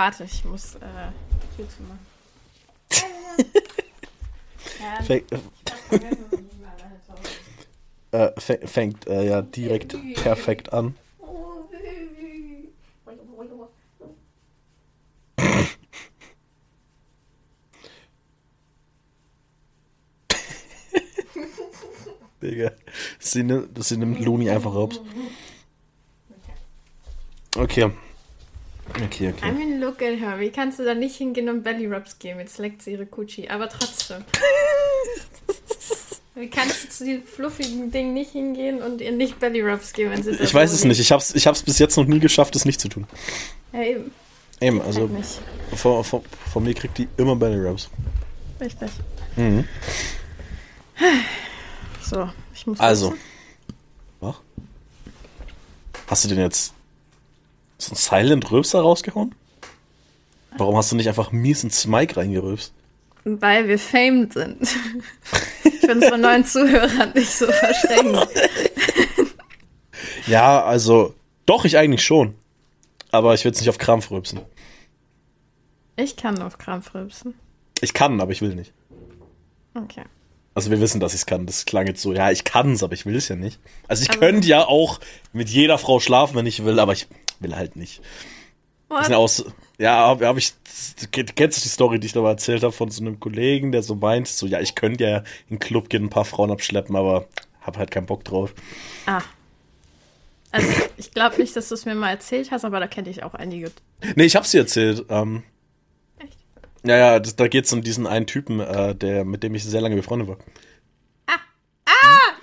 Warte, ich muss äh, Tür zumachen. ja, Fängt, äh, fä- fängt äh, ja direkt perfekt an. Digga. Sie nimmt, sie nimmt Looney einfach raus. Okay. Okay, I okay. mean, look at her. Wie kannst du da nicht hingehen und Belly Rubs geben? Jetzt leckt sie ihre Kutschi. Aber trotzdem. Wie kannst du zu diesem fluffigen Ding nicht hingehen und ihr nicht Belly Rubs geben, wenn sie da Ich weiß es nicht. Ich hab's, ich hab's bis jetzt noch nie geschafft, es nicht zu tun. Ja, eben. Eben, also von, von, von mir kriegt die immer Belly Rubs. Richtig. Mhm. So, ich muss. Also. Was? Hast du den jetzt so ein Silent Röpser rausgehauen? Warum hast du nicht einfach mies ins Mike reingerülpst? Weil wir famed sind. ich bin von neuen Zuhörern nicht so verschränkt. Ja, also, doch, ich eigentlich schon. Aber ich will es nicht auf Krampf rülpsen. Ich kann auf Krampf rülpsen. Ich kann, aber ich will nicht. Okay. Also wir wissen, dass ich es kann. Das klang jetzt so, ja, ich kann es, aber ich will es ja nicht. Also ich Aber- könnte ja auch mit jeder Frau schlafen, wenn ich will, aber ich will halt nicht. Sind ja, habe hab ich, kennst du die Story, die ich da mal erzählt habe von so einem Kollegen, der so meint, so, ja, ich könnte ja in den Club gehen, ein paar Frauen abschleppen, aber hab halt keinen Bock drauf. Ah. Also, ich glaube nicht, dass du es mir mal erzählt hast, aber da kenne ich auch einige. Nee, ich hab's dir erzählt. Ähm, Echt? ja, ja, das, da geht's um diesen einen Typen, äh, der, mit dem ich sehr lange befreundet war.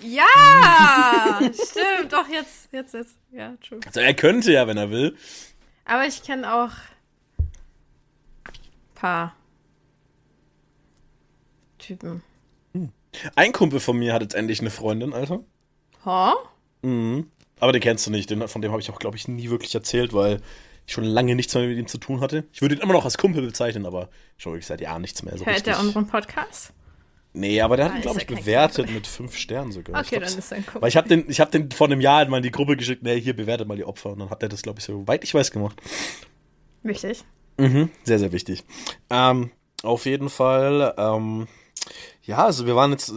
Ja! Stimmt, doch, jetzt, jetzt, jetzt. Ja, true. Also er könnte ja, wenn er will. Aber ich kenne auch paar Typen. Ein Kumpel von mir hat jetzt endlich eine Freundin, Alter. Ha? Mhm. Aber den kennst du nicht. Den, von dem habe ich auch, glaube ich, nie wirklich erzählt, weil ich schon lange nichts mehr mit ihm zu tun hatte. Ich würde ihn immer noch als Kumpel bezeichnen, aber schon wirklich seit Jahren nichts mehr. So Hört richtig. er unseren Podcast? Nee, aber der hat Ah, ihn, glaube ich, bewertet mit fünf Sternen sogar. Okay, dann ist er ein Kumpel. Weil ich habe den, ich habe den vor einem Jahr mal in die Gruppe geschickt, nee, hier bewertet mal die Opfer. Und dann hat er das, glaube ich, so weit ich weiß gemacht. Wichtig. Mhm, sehr, sehr wichtig. Ähm, auf jeden Fall, ähm, ja, also wir waren jetzt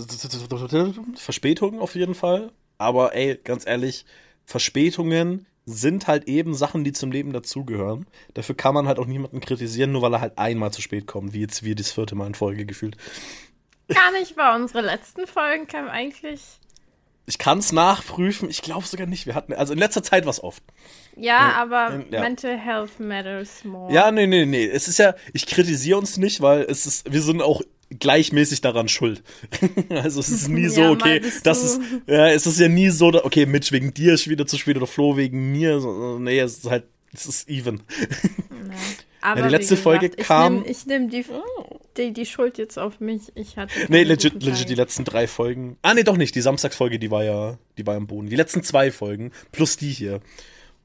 Verspätungen auf jeden Fall. Aber ey, ganz ehrlich, Verspätungen sind halt eben Sachen, die zum Leben dazugehören. Dafür kann man halt auch niemanden kritisieren, nur weil er halt einmal zu spät kommt, wie jetzt wir das vierte Mal in Folge gefühlt. Gar nicht wahr. Unsere letzten Folgen kamen eigentlich. Ich kann es nachprüfen, ich glaube sogar nicht. Wir hatten, also in letzter Zeit war es oft. Ja, Ja, aber ähm, ja. Mental Health matters more. Ja, nee, nee, nee. Es ist ja, ich kritisiere uns nicht, weil es ist, wir sind auch gleichmäßig daran schuld. also es ist nie so, Ja, okay, das ist, ja, es ist ja nie so, okay, Mitch wegen dir ist wieder zu spät oder Flo wegen mir. So, Nee, es ist halt, es ist even. Aber Ja, die letzte Folge ich kam- Nehm, ich nehme die, die, die Schuld jetzt auf mich. Ich hatte. Nee, legit, legit die letzten drei Folgen. Ah, nee, doch nicht. Die Samstagsfolge, die war ja, die war am Boden. Die letzten zwei Folgen, plus die hier,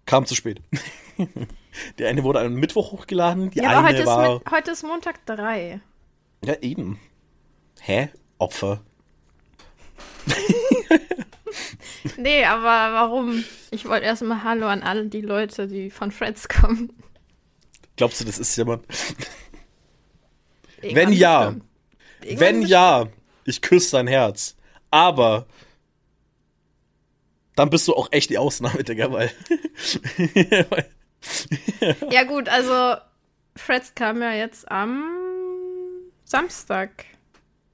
kam zu spät. die eine wurde am Mittwoch hochgeladen, die Ja, aber eine heute war. ist, mit, heute ist Montag 3. Ja, eben. Hä? Opfer. Nee, aber warum? Ich wollte erstmal Hallo an alle die Leute, die von Freds kommen. Glaubst du, das ist jemand? Irgendwann Wenn ja, bestimmt. Wenn ja, ich küsse dein Herz. Aber dann bist du auch echt die Ausnahme, Digga, weil. Ja, gut, also Freds kam ja jetzt am Samstag.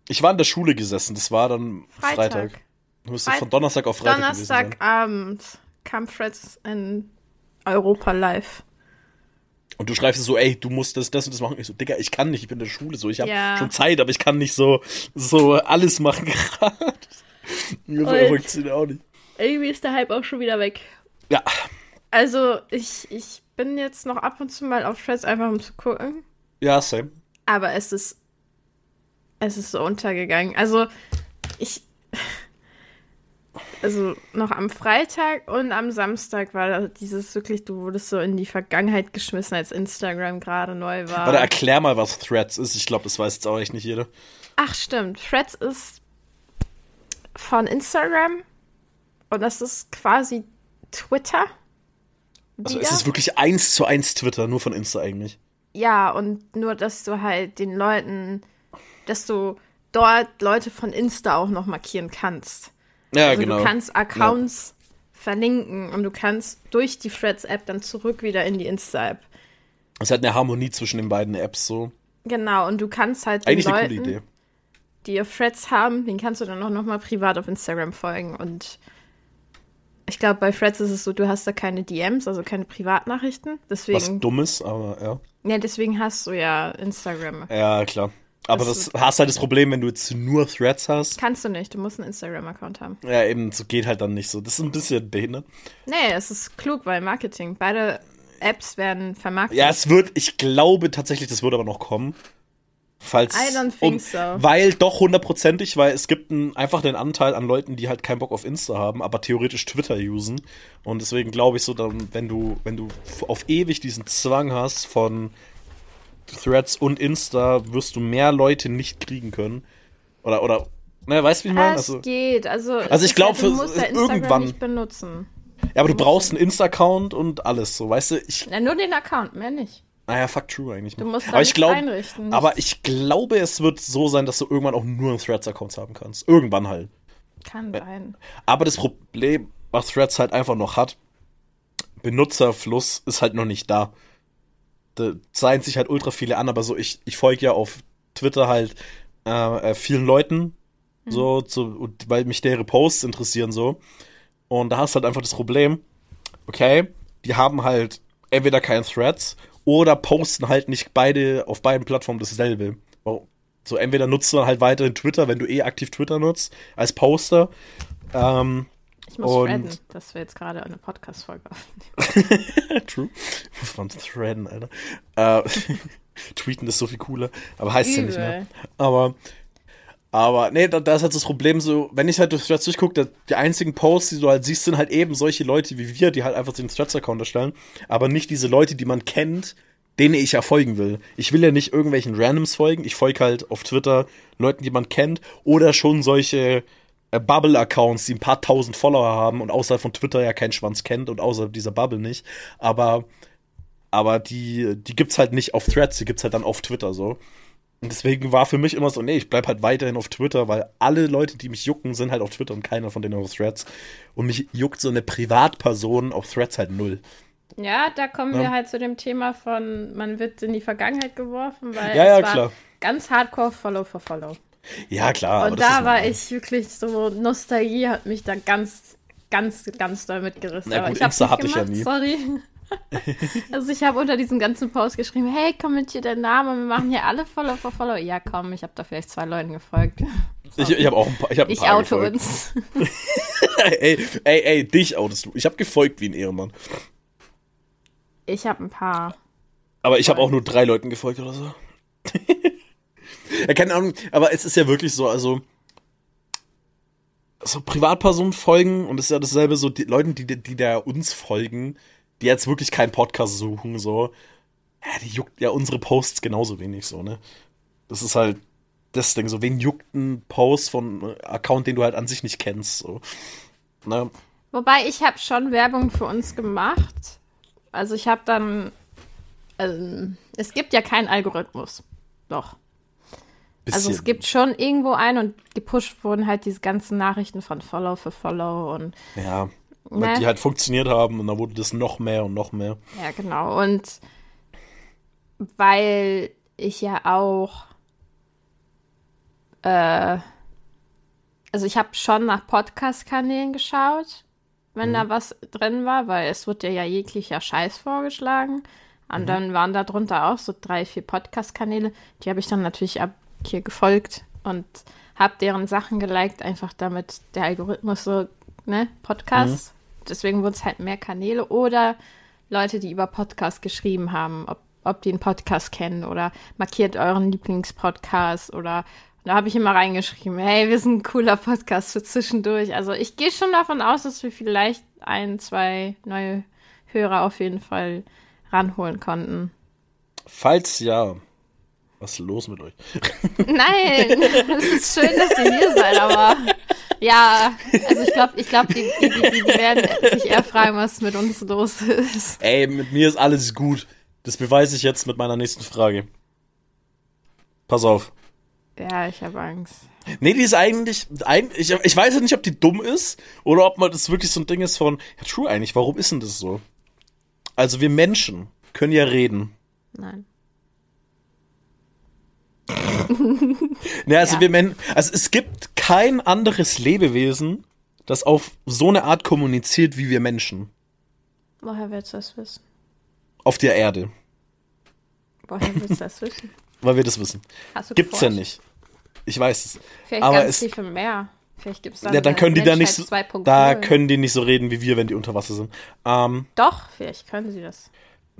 ich war in der Schule gesessen, das war dann Freitag. Freitag. Du müsstest von Donnerstag auf Freitag sein. Donnerstagabend kam Freds in Europa live. Und du schreibst so, ey, du musst das, das und das machen. Ich so, Digga, ich kann nicht, ich bin in der Schule so. Ich habe Ja. schon Zeit, aber ich kann nicht so, so alles machen gerade. So funktioniert auch nicht. Irgendwie ist der Hype auch schon wieder weg. Ja, Also, ich, ich bin jetzt noch ab und zu mal auf Freds einfach um zu gucken. ja, same. Aber es ist. Es ist so untergegangen. Also, ich. Also, noch am Freitag und am Samstag war dieses wirklich, du wurdest so in die Vergangenheit geschmissen, als Instagram gerade neu war. Warte, erklär mal, was Threads ist. Ich glaube, das weiß jetzt auch echt nicht jeder. Ach, stimmt. Threads ist von Instagram. Und das ist quasi Twitter. Also Wieder? es ist wirklich eins zu eins Twitter, nur von Insta eigentlich. Ja, und nur, dass du halt den Leuten, dass du dort Leute von Insta auch noch markieren kannst. Ja, also genau. du kannst Accounts verlinken und du kannst durch die Threads-App dann zurück wieder in die Insta-App. Es hat eine Harmonie zwischen den beiden Apps so. Genau, und du kannst halt Eigentlich eine Leuten, coole Idee. die auf Threads haben, den kannst du dann auch noch mal privat auf Instagram folgen und ich glaube, bei Threads ist es so, du hast da keine DMs, also keine Privatnachrichten. Was Deswegen, Dummes, aber ja. ja, deswegen hast du ja Instagram. Ja, klar. Aber Das das, hast halt das Problem, wenn du jetzt nur Threads hast. Kannst du nicht, du musst einen Instagram-Account haben. Ja, eben, so geht halt dann nicht so. Das ist ein bisschen behindert. Nee, es ist klug, weil Marketing. Beide Apps werden vermarktet. Ja, es wird, ich glaube tatsächlich, das wird aber noch kommen. Falls. I don't think so. Weil doch hundertprozentig, weil es gibt einen, einfach einen Anteil an Leuten, die halt keinen Bock auf Insta haben, aber theoretisch Twitter usen. Und deswegen glaube ich so, dann, wenn du, wenn du auf ewig diesen Zwang hast von Threads und Insta, wirst du mehr Leute nicht kriegen können. Oder, oder, ne, weißt du, wie ich meine? es Also, geht. Also, Also ich ist glaub, ja, du für- musst ja Instagram irgendwann- nicht benutzen. ja, aber du brauchst einen Insta-Account und alles, so, weißt du? Ich, Ja, nur den Account, mehr nicht. naja, fuck true eigentlich. Du musst aber ich glaub, einrichten. Aber nichts. ich glaube, es wird so sein, dass du irgendwann auch nur einen Threads-Account haben kannst. Irgendwann halt. Kann sein. Aber das Problem, was Threads halt einfach noch hat, Benutzerfluss ist halt noch nicht da. Da zeigen sich halt ultra viele an, aber so, ich, ich folge ja auf Twitter halt äh, äh, vielen Leuten, so, zu, und weil mich deren Posts interessieren, so. Und da hast du halt einfach das Problem, okay, die haben halt entweder keinen Threads oder posten halt nicht beide auf beiden Plattformen dasselbe. So, entweder nutzt du halt weiterhin Twitter, wenn du eh aktiv Twitter nutzt, als Poster. Ähm, Ich muss Und- threaden, dass wir jetzt gerade eine Podcast-Folge aufnehmen. True. Muss man threaden, Alter. Äh, tweeten ist so viel cooler, aber heißt ja nicht mehr. Übel. Aber, aber, nee, da, da ist halt das Problem so, wenn ich halt durch Threads durchgucke, die einzigen Posts, die du halt siehst, sind halt eben solche Leute wie wir, die halt einfach den Threads-Account erstellen, aber nicht diese Leute, die man kennt, denen ich ja folgen will. Ich will ja nicht irgendwelchen Randoms folgen, ich folge halt auf Twitter Leuten, die man kennt, oder schon solche Bubble-Accounts, die ein paar tausend Follower haben und außerhalb von Twitter ja keinen Schwanz kennt und außerhalb dieser Bubble nicht. Aber, aber die, die gibt's halt nicht auf Threads, die gibt's halt dann auf Twitter so. Und deswegen war für mich immer so, nee, ich bleib halt weiterhin auf Twitter, weil alle Leute, die mich jucken, sind halt auf Twitter und keiner von denen auf Threads. Und mich juckt so eine Privatperson auf Threads halt null. Ja, da kommen Ja. wir halt zu dem Thema von, man wird in die Vergangenheit geworfen, weil Ja, ja, es war klar. ganz hardcore Follow for Follow. Ja, klar. Und da war ich wirklich so, Nostalgie hat mich da ganz, ganz, ganz doll mitgerissen. Na gut, ich Insta hatte ich ja nie. Sorry. also ich habe unter diesem ganzen Post geschrieben, hey, kommentiert deinen Namen, wir machen hier alle Follow for Follow. Ja, komm, ich habe da vielleicht zwei Leuten gefolgt. Ich, ich habe auch ein paar, ich Ich paar oute gefolgt. uns. ey, ey, ey, dich outest du. Ich habe gefolgt wie ein Ehrenmann. Ich habe ein paar. Aber ich habe auch nur drei Leuten gefolgt oder so. ja, keine Ahnung, aber es ist ja wirklich so, also so Privatpersonen folgen und es ist ja dasselbe so die Leuten, die, die da uns folgen, die jetzt wirklich keinen Podcast suchen, so, ja, die juckt ja unsere Posts genauso wenig so, ne? Das ist halt das Ding, so, wen juckt ein Post von einem Account, den du halt an sich nicht kennst, so. Ne? Wobei ich habe schon Werbung für uns gemacht. Also ich habe dann. Ähm, es gibt ja keinen Algorithmus. Doch. Also es Bisschen. gibt schon irgendwo einen und gepusht wurden halt diese ganzen Nachrichten von Follow für Follow und Ja, Ne? die halt funktioniert haben und dann wurde das noch mehr und noch mehr. ja genau und weil ich ja auch äh, also ich habe schon nach Podcast-Kanälen geschaut, wenn da was drin war, weil es wird dir ja jeglicher Scheiß vorgeschlagen. Und dann waren da drunter auch so drei, vier Podcast-Kanäle. Die habe ich dann natürlich ab hier gefolgt und habe deren Sachen geliked, einfach damit der Algorithmus so, ne, Podcasts. Deswegen wurden es halt mehr Kanäle oder Leute, die über Podcast geschrieben haben, ob, ob die einen Podcast kennen oder markiert euren Lieblingspodcast oder da habe ich immer reingeschrieben, hey, wir sind ein cooler Podcast für zwischendurch. Also ich gehe schon davon aus, dass wir vielleicht ein, zwei neue Hörer auf jeden Fall ranholen konnten. Falls ja, was ist los mit euch? Nein, es ist schön, dass ihr hier seid, aber ja, also ich glaube, ich glaube, die, die, die, die werden sich eher fragen, was mit uns los ist. Ey, mit mir ist alles gut. Das beweise ich jetzt mit meiner nächsten Frage. Pass auf. Ja, ich habe Angst. Nee, die ist eigentlich, ich, ich weiß ja nicht, ob die dumm ist oder ob man das wirklich so ein Ding ist von, ja, true eigentlich, warum ist denn das so? Also wir Menschen können ja reden. Nein. ne, also Ja. wir Men also es gibt kein anderes Lebewesen, das auf so eine Art kommuniziert wie wir Menschen. Woher willst du das wissen? Auf der Erde. Woher willst du das wissen? Weil wir das wissen. Hast du Gibt's ja geforscht? nicht. Ich weiß es. Vielleicht Aber ganz es- tief im Meer. Vielleicht gibt's dann Ja, dann können die da nicht so, Menschheit 2.0. da können die nicht so reden wie wir, wenn die unter Wasser sind. Ähm, Doch, vielleicht können sie das.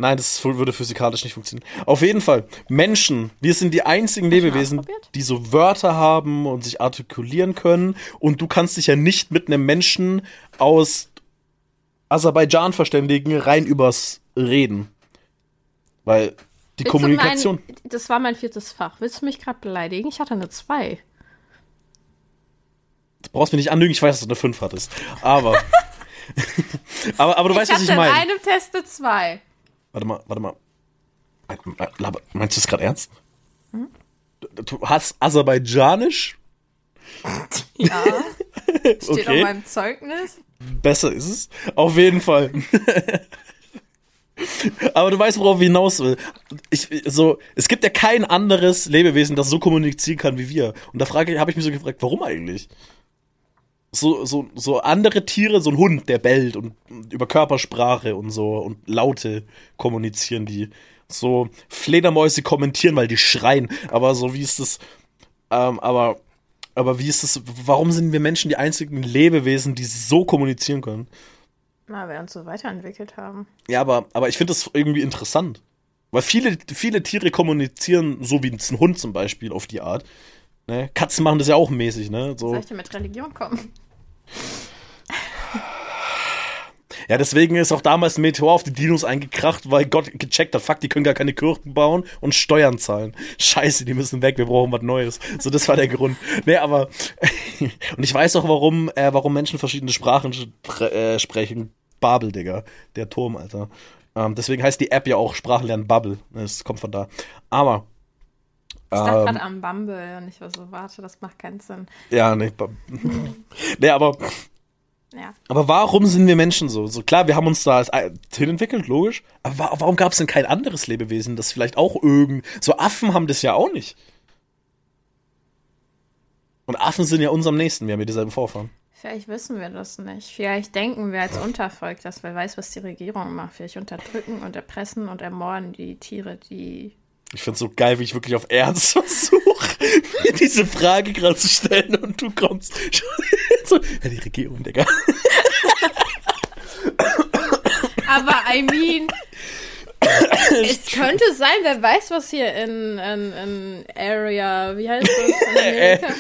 Nein, das würde physikalisch nicht funktionieren. Auf jeden Fall, Menschen, wir sind die einzigen Lebewesen, die so Wörter haben und sich artikulieren können. Und du kannst dich ja nicht mit einem Menschen aus Aserbaidschan verständigen, rein übers Reden. Weil die Willst Kommunikation. Mein, das war mein viertes Fach. Willst du mich gerade beleidigen? Ich hatte eine 2. Du brauchst mich nicht anlügen, ich weiß, dass du eine 5 hattest. Aber. aber, aber du weißt, ich was ich hatte meine. in einem Test eine 2. Warte mal, warte mal. Meinst du das gerade ernst? Hm? Du, du hast Aserbaidschanisch? Ja. Steht auf Okay. meinem Zeugnis. Besser ist es. Auf jeden Fall. Aber du weißt, worauf ich hinaus will. Ich, so, es gibt ja kein anderes Lebewesen, das so kommunizieren kann wie wir. Und da frage, habe ich mich so gefragt, warum eigentlich? So, so, so andere Tiere, so ein Hund, der bellt und über Körpersprache und so und Laute kommunizieren die. So Fledermäuse kommentieren, weil die schreien. Aber so wie ist das, ähm, aber, aber wie ist das, warum sind wir Menschen die einzigen Lebewesen, die so kommunizieren können? Na, wir uns so weiterentwickelt haben. Ja, aber, aber ich finde das irgendwie interessant. Weil viele, viele Tiere kommunizieren, so wie ein Hund zum Beispiel, auf die Art. Ne? Katzen machen das ja auch mäßig, ne? So. Soll ich denn mit Religion kommen? Ja, deswegen ist auch damals ein Meteor auf die Dinos eingekracht, weil Gott gecheckt hat, fuck, die können gar keine Kirchen bauen und Steuern zahlen. Scheiße, die müssen weg, wir brauchen was Neues. So, das war der Grund. Nee, aber und ich weiß auch, warum, äh, warum Menschen verschiedene Sprachen äh, sprechen. Babel, Digga. Der Turm, Alter. Ähm, deswegen heißt die App ja auch Sprachenlernen Bubble. Das kommt von da. Aber Ich dachte ähm, gerade am Bumble und ich war so, warte, das macht keinen Sinn. ja, nee, nee, aber Ja. Aber warum sind wir Menschen so? So klar, wir haben uns da hinentwickelt, logisch. Aber wa warum gab es denn kein anderes Lebewesen, das vielleicht auch irgend. So Affen haben das ja auch nicht. Und Affen sind ja uns am nächsten, wir haben ja dieselben Vorfahren. Vielleicht wissen wir das nicht. Vielleicht denken wir als Untervolk, dass wer weiß, was die Regierung macht. Vielleicht unterdrücken und erpressen und ermorden die Tiere, die. Ich find's so geil, wie ich wirklich auf Ernst versuche, mir diese Frage gerade zu stellen und du kommst schon so, ja, die Regierung, Digga. Aber I mean. es könnte sein, wer weiß, was hier in, in, in Area, wie heißt das? In Amerika?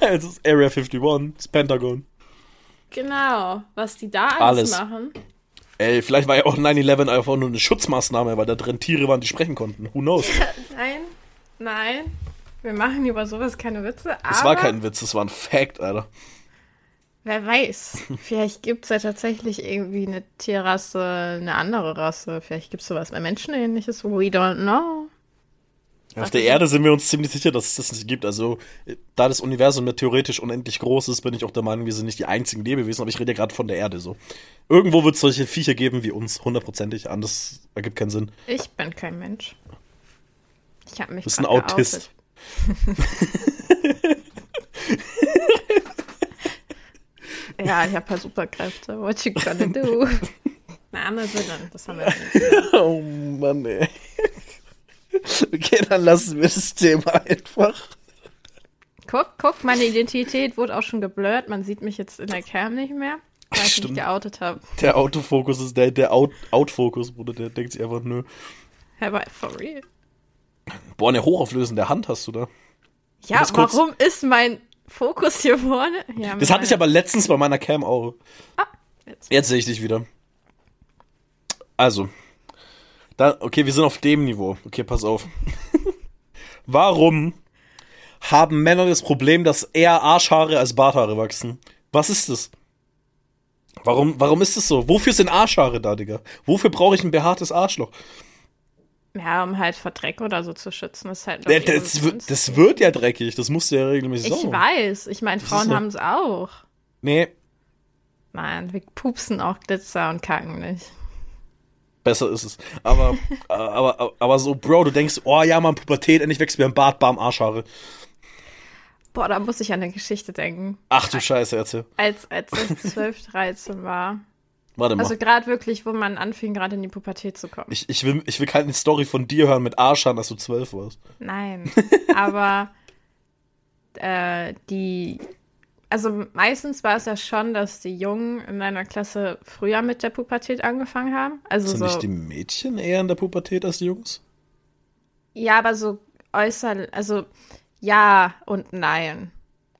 Es ist Area 51, das Pentagon. genau, was die da alles, Alles. machen. Ey, vielleicht war ja auch 9-11 einfach nur eine Schutzmaßnahme, weil da drin Tiere waren, die sprechen konnten. Who knows? Nein, nein. Wir machen über sowas keine Witze, Das war kein Witz, das war ein Fact, Alter. wer weiß. Vielleicht gibt es ja tatsächlich irgendwie eine Tierrasse, eine andere Rasse. Vielleicht gibt es sowas bei Menschenähnliches. We don't know. Auf der Erde sind wir uns ziemlich sicher, dass es das nicht gibt. Also, da das Universum ja theoretisch unendlich groß ist, bin ich auch der Meinung, wir sind nicht die einzigen Lebewesen, aber ich rede ja gerade von der Erde so. Irgendwo wird es solche Viecher geben wie uns, hundertprozentig. Anders ergibt keinen Sinn. Ich bin kein Mensch. Ich habe mich Du bist ein Autist. ja, ich habe paar Superkräfte. What you gonna do? Na, andere Sinne, das haben wir nicht. Oh Mann, ey. Okay, dann lassen wir das Thema einfach. Guck, guck, meine Identität wurde auch schon geblurrt. Man sieht mich jetzt in der Cam nicht mehr, weil ich mich geoutet habe. Der Autofokus ist der, der Out- Outfokus, Bruder, der denkt sich einfach, nö. Aber for real. Boah, eine hochauflösende Hand hast du da. Ja, muss kurz- warum ist mein Fokus hier vorne? Ja, Das hatte ich aber letztens bei meiner Cam auch. Jetzt. Jetzt sehe ich dich wieder. Also. Da, okay, wir sind auf dem Niveau. Okay, pass auf. Warum haben Männer das Problem, dass eher Arschhaare als Barthaare wachsen? Was ist das? Warum, warum ist es so? Wofür sind Arschhaare da, Digga? Wofür brauche ich ein behaartes Arschloch? Ja, um halt vor Dreck oder so zu schützen. Das, ist halt, Ja, das, wird- das wird ja dreckig, das musst du ja regelmäßig Ich saugen. weiß. Ich meine, Frauen haben es auch. Nee, Nein, wir pupsen auch Glitzer und kacken nicht. Besser ist es. Aber, äh, aber, aber, aber so, Bro, du denkst, oh ja, man, Pubertät, endlich wächst mir ein Bart, bam, Arschhaare. Boah, da muss ich an eine Geschichte denken. Ach du Scheiße, erzähl. Als, als ich 12, 13 war. Warte mal. Also gerade wirklich, wo man anfing, gerade in die Pubertät zu kommen. ich, ich, will, ich will keine Story von dir hören mit Arschhaaren, dass du zwölf warst. Nein. Aber äh, die. Also meistens war es ja schon, dass die Jungen in meiner Klasse früher mit der Pubertät angefangen haben. Also Sind so. nicht die Mädchen eher in der Pubertät als die Jungs? Ja, aber so äußerlich. Also ja und nein.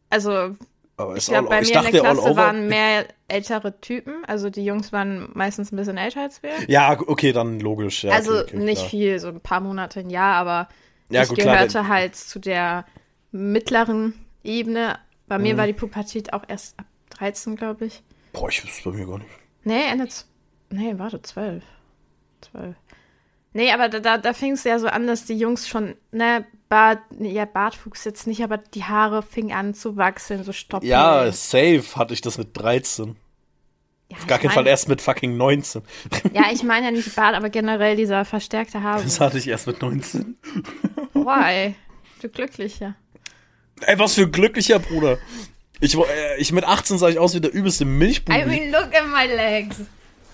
Also Aber ich glaube, bei mir in der Klasse waren mehr ältere Typen. Also die Jungs waren meistens ein bisschen älter als wir. Ja, okay, dann logisch. Ja, also okay, okay, nicht klar. viel, so ein paar Monate ein Jahr, aber Ja, ich gut, klar, gehörte denn- halt zu der mittleren Ebene. Bei mir Mhm. war die Pubertät auch erst ab 13, glaube ich. Boah, ich wüsste es bei mir gar nicht. Nee, Ende. Nee, warte, 12. 12. Nee, aber da, da, da fing es ja so an, dass die Jungs schon, ne, Bart, nee, ja, Bartwuchs jetzt nicht, aber die Haare fingen an zu wachsen, so stoppen. Ja, safe hatte ich das mit 13. ja, Auf gar keinen Fall erst mit fucking 19. Ja, ich meine ja nicht Bart, aber generell dieser verstärkte Haarwuchs. Das hatte ich erst mit 19. Why? Du Glücklicher. Ey, was für ein glücklicher Bruder. Ich, äh, ich mit 18 sah ich aus wie der übelste Milchbubi. I mean, look at my legs.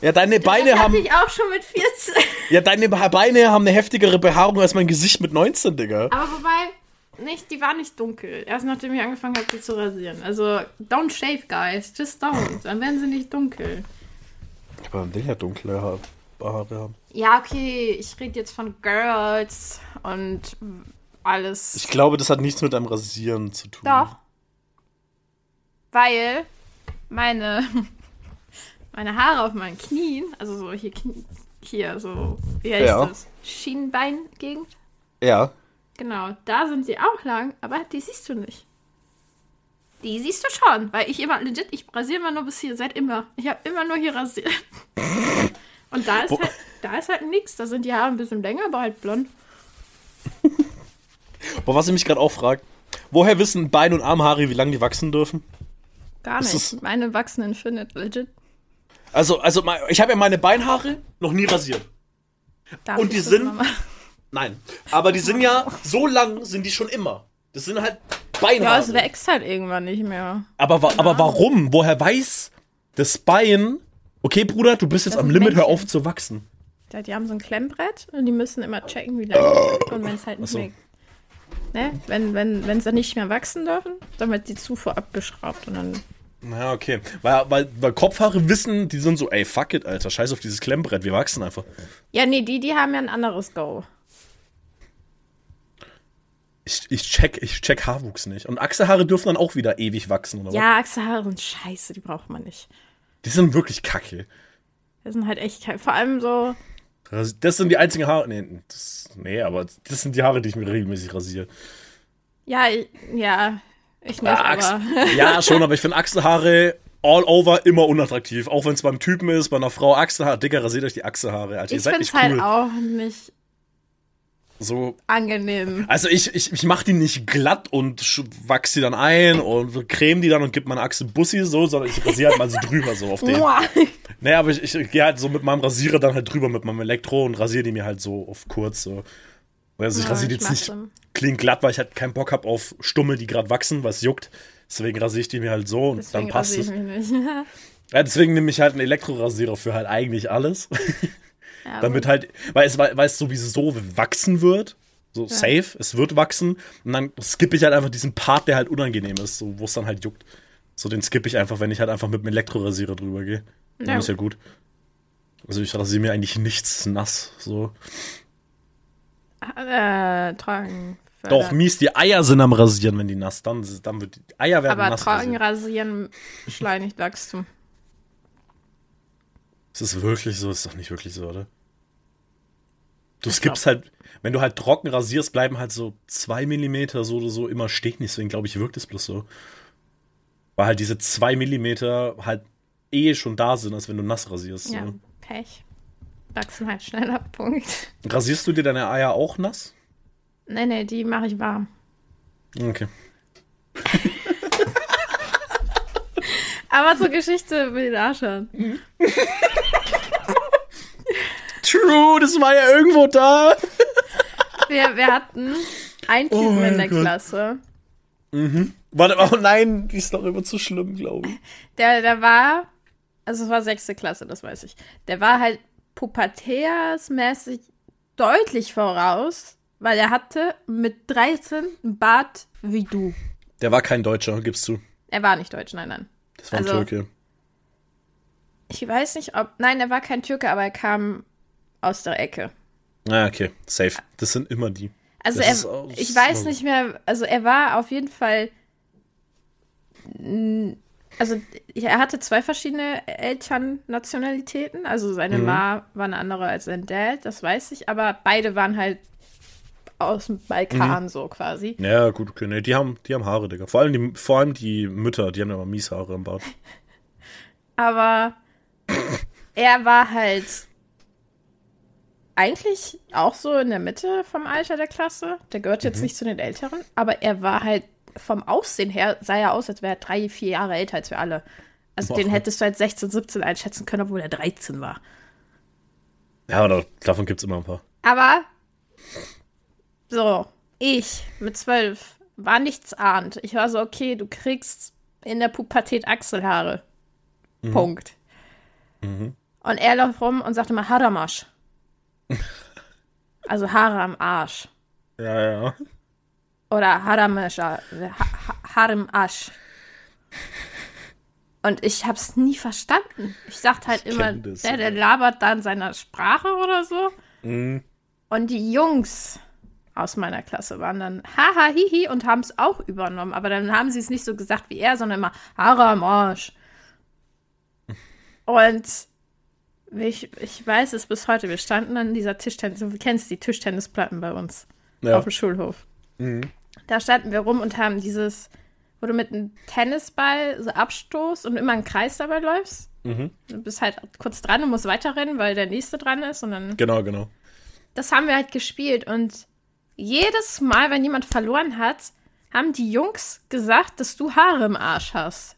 ja, deine Beine das haben, ich auch schon mit 14. ja, deine Be- Beine haben eine heftigere Behaarung als mein Gesicht mit 19, Digga. Aber wobei, nicht, die war nicht dunkel. Erst nachdem ich angefangen habe, sie zu rasieren. Also, don't shave, guys. Just don't. Dann werden sie nicht dunkel. Aber man will ja dunkle Haare haben. Ja, okay, ich rede jetzt von Girls und alles. Ich glaube, das hat nichts mit einem Rasieren zu tun. Doch. Weil meine, meine Haare auf meinen Knien, also so hier, hier so, wie heißt Ja. das? Schienbeingegend. Ja. Genau, da sind sie auch lang, aber die siehst du nicht. Die siehst du schon, weil ich immer, legit, ich rasiere immer nur bis hier, seit immer. Ich habe immer nur hier rasiert. Und da ist Wo- halt, da ist halt nichts. Da sind die Haare ein bisschen länger, aber halt blond. Boah, was ich mich gerade auch frage, woher wissen Bein- und Armhaare, wie lange die wachsen dürfen? Gar nicht. Meine wachsen infinite, legit. Also, also ich habe ja meine Beinhaare noch nie rasiert. Darf Und die sind-? Nein. Aber die sind ja, so lang sind die schon immer. Das sind halt Ja, es Beinhaare. wächst halt irgendwann nicht mehr. aber, wa- aber warum? Woher weiß das Bein, okay, Bruder, du bist jetzt Das am Limit, hör Männchen. auf zu wachsen. Ja, die haben so ein Klemmbrett und die müssen immer checken, wie lange es. Und wenn es halt nicht so. mehr. Ne? Wenn, wenn, wenn sie nicht mehr wachsen dürfen, dann wird die Zufuhr abgeschraubt und dann. Ja, okay. Weil, weil, weil Kopfhaare wissen, die sind so, ey, fuck it, Alter, scheiß auf dieses Klemmbrett, wir wachsen einfach. Ja, nee, die, die haben ja ein anderes Go. Ich, ich, check, ich check Haarwuchs nicht. Und Achselhaare dürfen dann auch wieder ewig wachsen, oder was? Ja, Achselhaare sind scheiße, die braucht man nicht. Die sind wirklich kacke. Das sind halt echt kein. Vor allem so. Das sind die einzigen Haare. Nee, das, nee, aber das sind die Haare, die ich mir regelmäßig rasiere. Ja, ich, ja, ich nicht, Ah, aber. ja, schon, aber ich finde Achselhaare all over immer unattraktiv. Auch wenn es beim Typen ist, bei einer Frau Achselhaare. Dicker, rasiert euch die Achselhaare. Alter, Ich finde es halt cool. auch nicht So, angenehm. also ich, ich, ich mach die nicht glatt und sch- wachs die dann ein und creme die dann und gib meine Achse Bussi so, sondern ich rasiere halt mal so drüber so auf den. Nee, aber ich, ich gehe halt so mit meinem Rasierer dann halt drüber mit meinem Elektro und rasiere die mir halt so auf kurz. So. Also ich Ja, rasiere die jetzt nicht clean glatt, weil ich halt keinen Bock habe auf Stummel, die gerade wachsen, weil es juckt. Deswegen rasiere ich die mir halt so und Deswegen dann passt es. Ja, deswegen nehme ich halt einen Elektrorasierer für halt eigentlich alles. Ja, Damit halt, weil es, weil es sowieso wachsen wird. So safe, es wird wachsen. Und dann skippe ich halt einfach diesen Part, der halt unangenehm ist, so, wo es dann halt juckt. So, den skippe ich einfach, wenn ich halt einfach mit dem Elektrorasierer drüber gehe. Dann Ja. ist ja gut. Also ich rasiere mir eigentlich nichts nass. So. Äh, trocken. Doch, mies, die Eier sind am Rasieren, wenn die nass, dann, dann wird die Eier werden Aber nass trocken rasiert. rasieren schleunigt Wachstum. Ist das wirklich so? Ist doch nicht wirklich so, oder? Du Ich skippst halt, wenn du halt trocken rasierst, bleiben halt so zwei Millimeter so oder so immer stehen. Deswegen glaube ich, wirkt es bloß so. Weil halt diese zwei Millimeter halt eh schon da sind, als wenn du nass rasierst. Ja, So. Pech. Wachsen halt schneller, Punkt. Rasierst du dir deine Eier auch nass? Nee, nee, die mache ich warm. Okay. Aber zur Geschichte mit den Arschern. True, das war ja irgendwo da. Wir, wir hatten einen Oh Typen mein in der Gott. Klasse. Warte, oh nein, die ist doch immer zu schlimm, glaube ich. Der, der war, also es war sechste Klasse, das weiß ich. Der war halt pubertärsmäßig deutlich voraus, weil er hatte mit 13 einen Bart wie du. Der war kein Deutscher, gibst du. Er war nicht deutsch, nein, nein. Das war ein Also- Türke. Ich weiß nicht, ob. Nein, er war kein Türke, aber er kam aus der Ecke. Ah, okay, safe. Das sind immer die. Also Das er, ich weiß nicht mehr, also er war auf jeden Fall, also er hatte zwei verschiedene Elternnationalitäten, also seine Mhm. Ma war eine andere als sein Dad, das weiß ich, aber beide waren halt aus dem Balkan Mhm. so quasi. Ja, gut, okay. Nee, die haben, die haben Haare, Digga. Vor allem die, vor allem die Mütter, die haben ja immer mies Haare im Bart. Aber er war halt eigentlich auch so in der Mitte vom Alter der Klasse. Der gehört Mhm. jetzt nicht zu den Älteren, aber er war halt vom Aussehen her, sah er aus, als wäre er drei, vier Jahre älter als wir alle. Also Boah. den hättest du als 16, 17 einschätzen können, obwohl er 13 war. Ja, aber davon gibt's immer ein paar. Aber so, ich mit zwölf war nichts ahnt. Ich war so, okay, du kriegst in der Pubertät Achselhaare. Punkt. Und er läuft rum und sagt immer Haramasch. also Haare am Arsch. Ja, ja. Oder Haramasch. Ha Ha- Harem Asch. Und ich hab's nie verstanden. Ich sagte halt Ich immer, das, der, der labert da in seiner Sprache oder so. Mhm. Und die Jungs aus meiner Klasse waren dann haha hihi und haben es auch übernommen. Aber dann haben sie es nicht so gesagt wie er, sondern immer Haare am Arsch. Und ich, ich weiß es bis heute. Wir standen an dieser Tischtennis. Du kennst die Tischtennisplatten bei uns Ja. auf dem Schulhof. Mhm. Da standen wir rum und haben dieses, wo du mit einem Tennisball so abstoßt und immer einen Kreis dabei läufst. Mhm. Du bist halt kurz dran und musst weiterrennen, weil der nächste dran ist. Und dann Genau, genau. das haben wir halt gespielt und jedes Mal, wenn jemand verloren hat, haben die Jungs gesagt, dass du Haare im Arsch hast.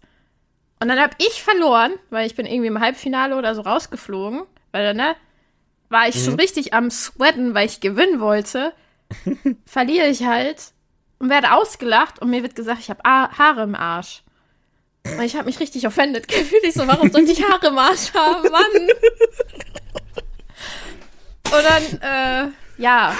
Und dann habe ich verloren, weil ich bin irgendwie im Halbfinale oder so rausgeflogen, weil dann, ne, war ich schon richtig am Sweaten, weil ich gewinnen wollte. Verliere ich halt und werde ausgelacht und mir wird gesagt, ich habe Haare im Arsch. Und ich habe mich richtig offended gefühlt. Ich so, warum sollte ich Haare im Arsch haben, Mann? Und dann, äh, ja,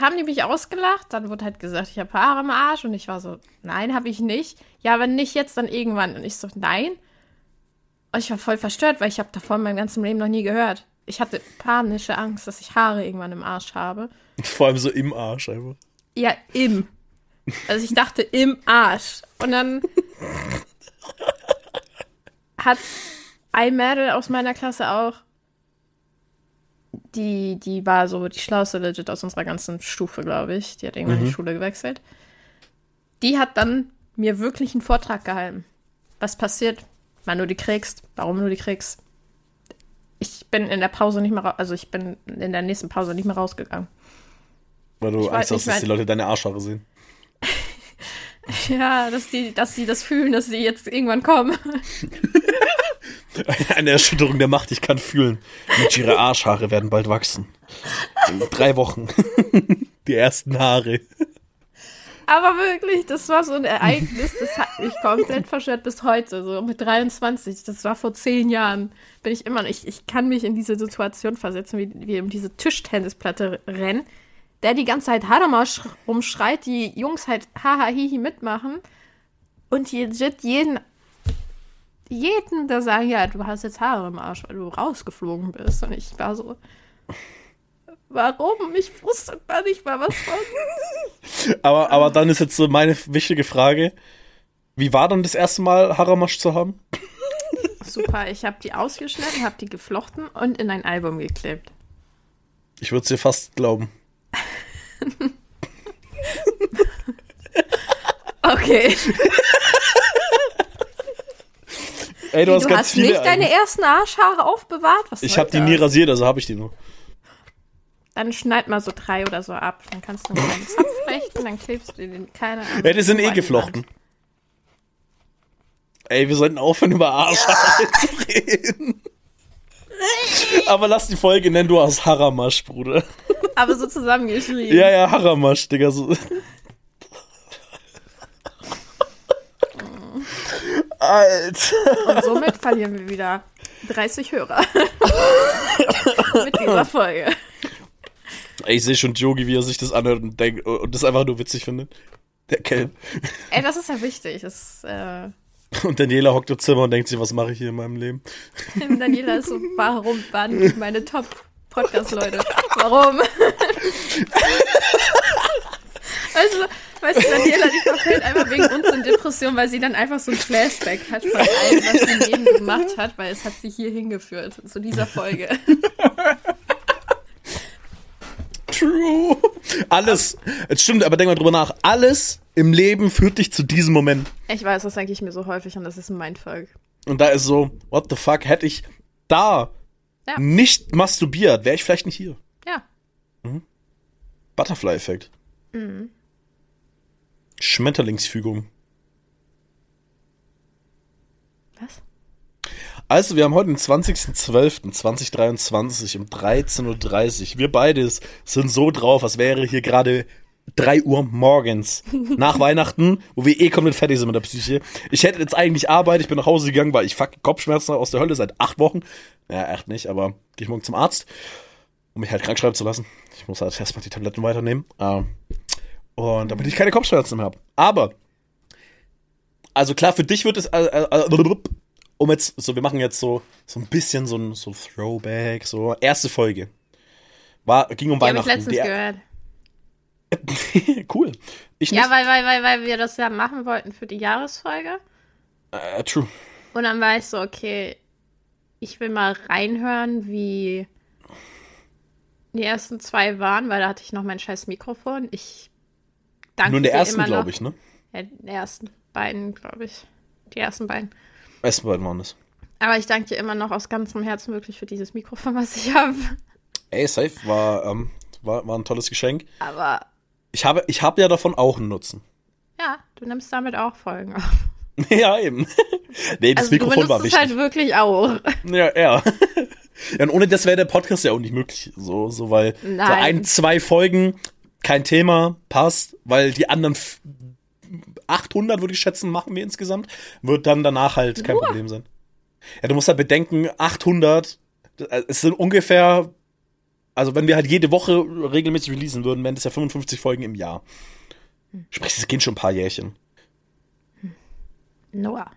haben die mich ausgelacht. Dann wurde halt gesagt, ich habe Haare im Arsch. Und ich war so, nein, habe ich nicht. Ja, wenn nicht jetzt, dann irgendwann. Und ich so, nein. Und ich war voll verstört, weil ich habe davon in meinem ganzen Leben noch nie gehört. Ich hatte panische Angst, dass ich Haare irgendwann im Arsch habe. Vor allem so im Arsch einfach. Ja, im. Also ich dachte im Arsch. Und dann hat ein Mädel aus meiner Klasse auch, die, die war so die schlauste legit aus unserer ganzen Stufe, glaube ich. Die hat irgendwann die Schule gewechselt. Die hat dann mir wirklich einen Vortrag gehalten. Was passiert, wann du die kriegst, warum du die kriegst. Ich bin in der Pause nicht mehr, ra- also ich bin in der nächsten Pause nicht mehr rausgegangen. Weil du Ich Angst hast, dass die Leute deine Arschhaare sehen. Ja, dass die, dass sie das fühlen, dass sie jetzt irgendwann kommen. Eine Erschütterung der Macht, ich kann fühlen. Ihre Arschhaare werden bald wachsen. In drei Wochen. Die ersten Haare. Aber wirklich, das war so ein Ereignis, das hat mich komplett verstört bis heute, so mit 23. Das war vor zehn Jahren. Bin ich immer noch, ich, ich kann mich in diese Situation versetzen, wie wir um diese Tischtennisplatte rennen, der die ganze Zeit Hadama sch- rumschreit, die Jungs halt haha hihi mitmachen und legit jeden, jeden da sagen, ja, du hast jetzt Haare im Arsch, weil du rausgeflogen bist. Und ich war so, warum? Ich wusste gar nicht mal was von. Aber, aber dann ist jetzt so meine wichtige Frage. Wie war dann das erste Mal Haramasch zu haben? Super, ich habe die ausgeschnitten, habe die geflochten und in ein Album geklebt. Ich würde es dir fast glauben. Okay. Ey, du hast du hast viele. nicht deine ersten Arschhaare aufbewahrt? Was ich habe die nie rasiert, also habe ich die nur. Dann schneid mal so drei oder so ab. Dann kannst du einen kleinen Zopf flechten, dann klebst du den, keine Ahnung. Ja, die sind eh geflochten. Ey, wir sollten aufhören, über Arschhaare zu reden. Aber lass die Folge nennen, du hast Haramasch, Bruder. Aber so zusammengeschrieben. Ja, ja, Haramasch, Digga. So. Alter. Und somit verlieren wir wieder 30 Hörer. Mit dieser Folge. Ich sehe schon Jogi, wie er sich das anhört und denkt und das einfach nur witzig findet. Der Kelp. Ey, das ist ja wichtig. Das, äh, Und Daniela hockt im Zimmer und denkt sich, was mache ich hier in meinem Leben? Daniela ist so, warum waren meine Top-Podcast-Leute? Warum? weißt du, weißt du, Daniela, die verfällt einfach wegen uns in Depression, weil sie dann einfach so ein Flashback hat von allem, was sie im Leben gemacht hat, weil es hat sie hier hingeführt, zu dieser Folge. True. Alles. Es stimmt, aber denk mal drüber nach. Alles im Leben führt dich zu diesem Moment. Ich weiß, das denke ich mir so häufig und das ist ein Mindfuck. Und da ist so, what the fuck, hätte ich da Ja. nicht masturbiert, wäre ich vielleicht nicht hier. Ja. Butterfly-Effekt. Mhm. Schmetterlingsfügung. Was? Also, wir haben heute den 20.12.2023 um 13.30 Uhr. Wir beide sind so drauf, als wäre hier gerade 3 Uhr morgens nach Weihnachten, wo wir eh komplett fertig sind mit der Psyche. Ich hätte jetzt eigentlich Arbeit, ich bin nach Hause gegangen, weil ich fuck Kopfschmerzen aus der Hölle seit acht Wochen. Ja, echt nicht, aber gehe ich morgen zum Arzt, um mich halt krank schreiben zu lassen. Ich muss halt erstmal die Tabletten weiternehmen. Ähm, und damit ich keine Kopfschmerzen mehr habe. Aber, also klar, für dich wird es, äh, äh, äh, um jetzt, so, wir machen jetzt so, so ein bisschen so ein so Throwback, so erste Folge. War, ging um Die habe ich Weihnachten. letztens gehört. cool. Ich nicht. Ja, weil, weil, weil, weil wir das ja machen wollten für die Jahresfolge. äh, true. Und dann war ich so, okay, ich will mal reinhören, wie die ersten zwei waren, weil da hatte ich noch mein scheiß Mikrofon. Ich danke Nur in der ersten, glaube ich, ne? Ja, die ersten beiden, glaube ich. Die ersten beiden. Ersten beiden waren das. Aber ich danke dir immer noch aus ganzem Herzen wirklich für dieses Mikrofon, was ich habe. Ey, safe, war, ähm, war, war ein tolles Geschenk. Aber Ich habe, ich habe ja davon auch einen Nutzen. ja, du nimmst damit auch Folgen auf. ja, eben. nee, das Also Mikrofon war es wichtig. halt wirklich auch. Ja, ja. ja, und ohne das wäre der Podcast ja auch nicht möglich. So, so weil so Nein. ein, zwei Folgen, kein Thema, passt, weil die anderen f- 800, würde ich schätzen, machen wir insgesamt, wird dann danach halt kein Nur? Problem sein. Ja, du musst halt bedenken, 800, äh, es sind ungefähr, also wenn wir halt jede Woche regelmäßig releasen würden, wären das ja 55 Folgen im Jahr. Sprich, es gehen schon ein paar Jährchen. Noah.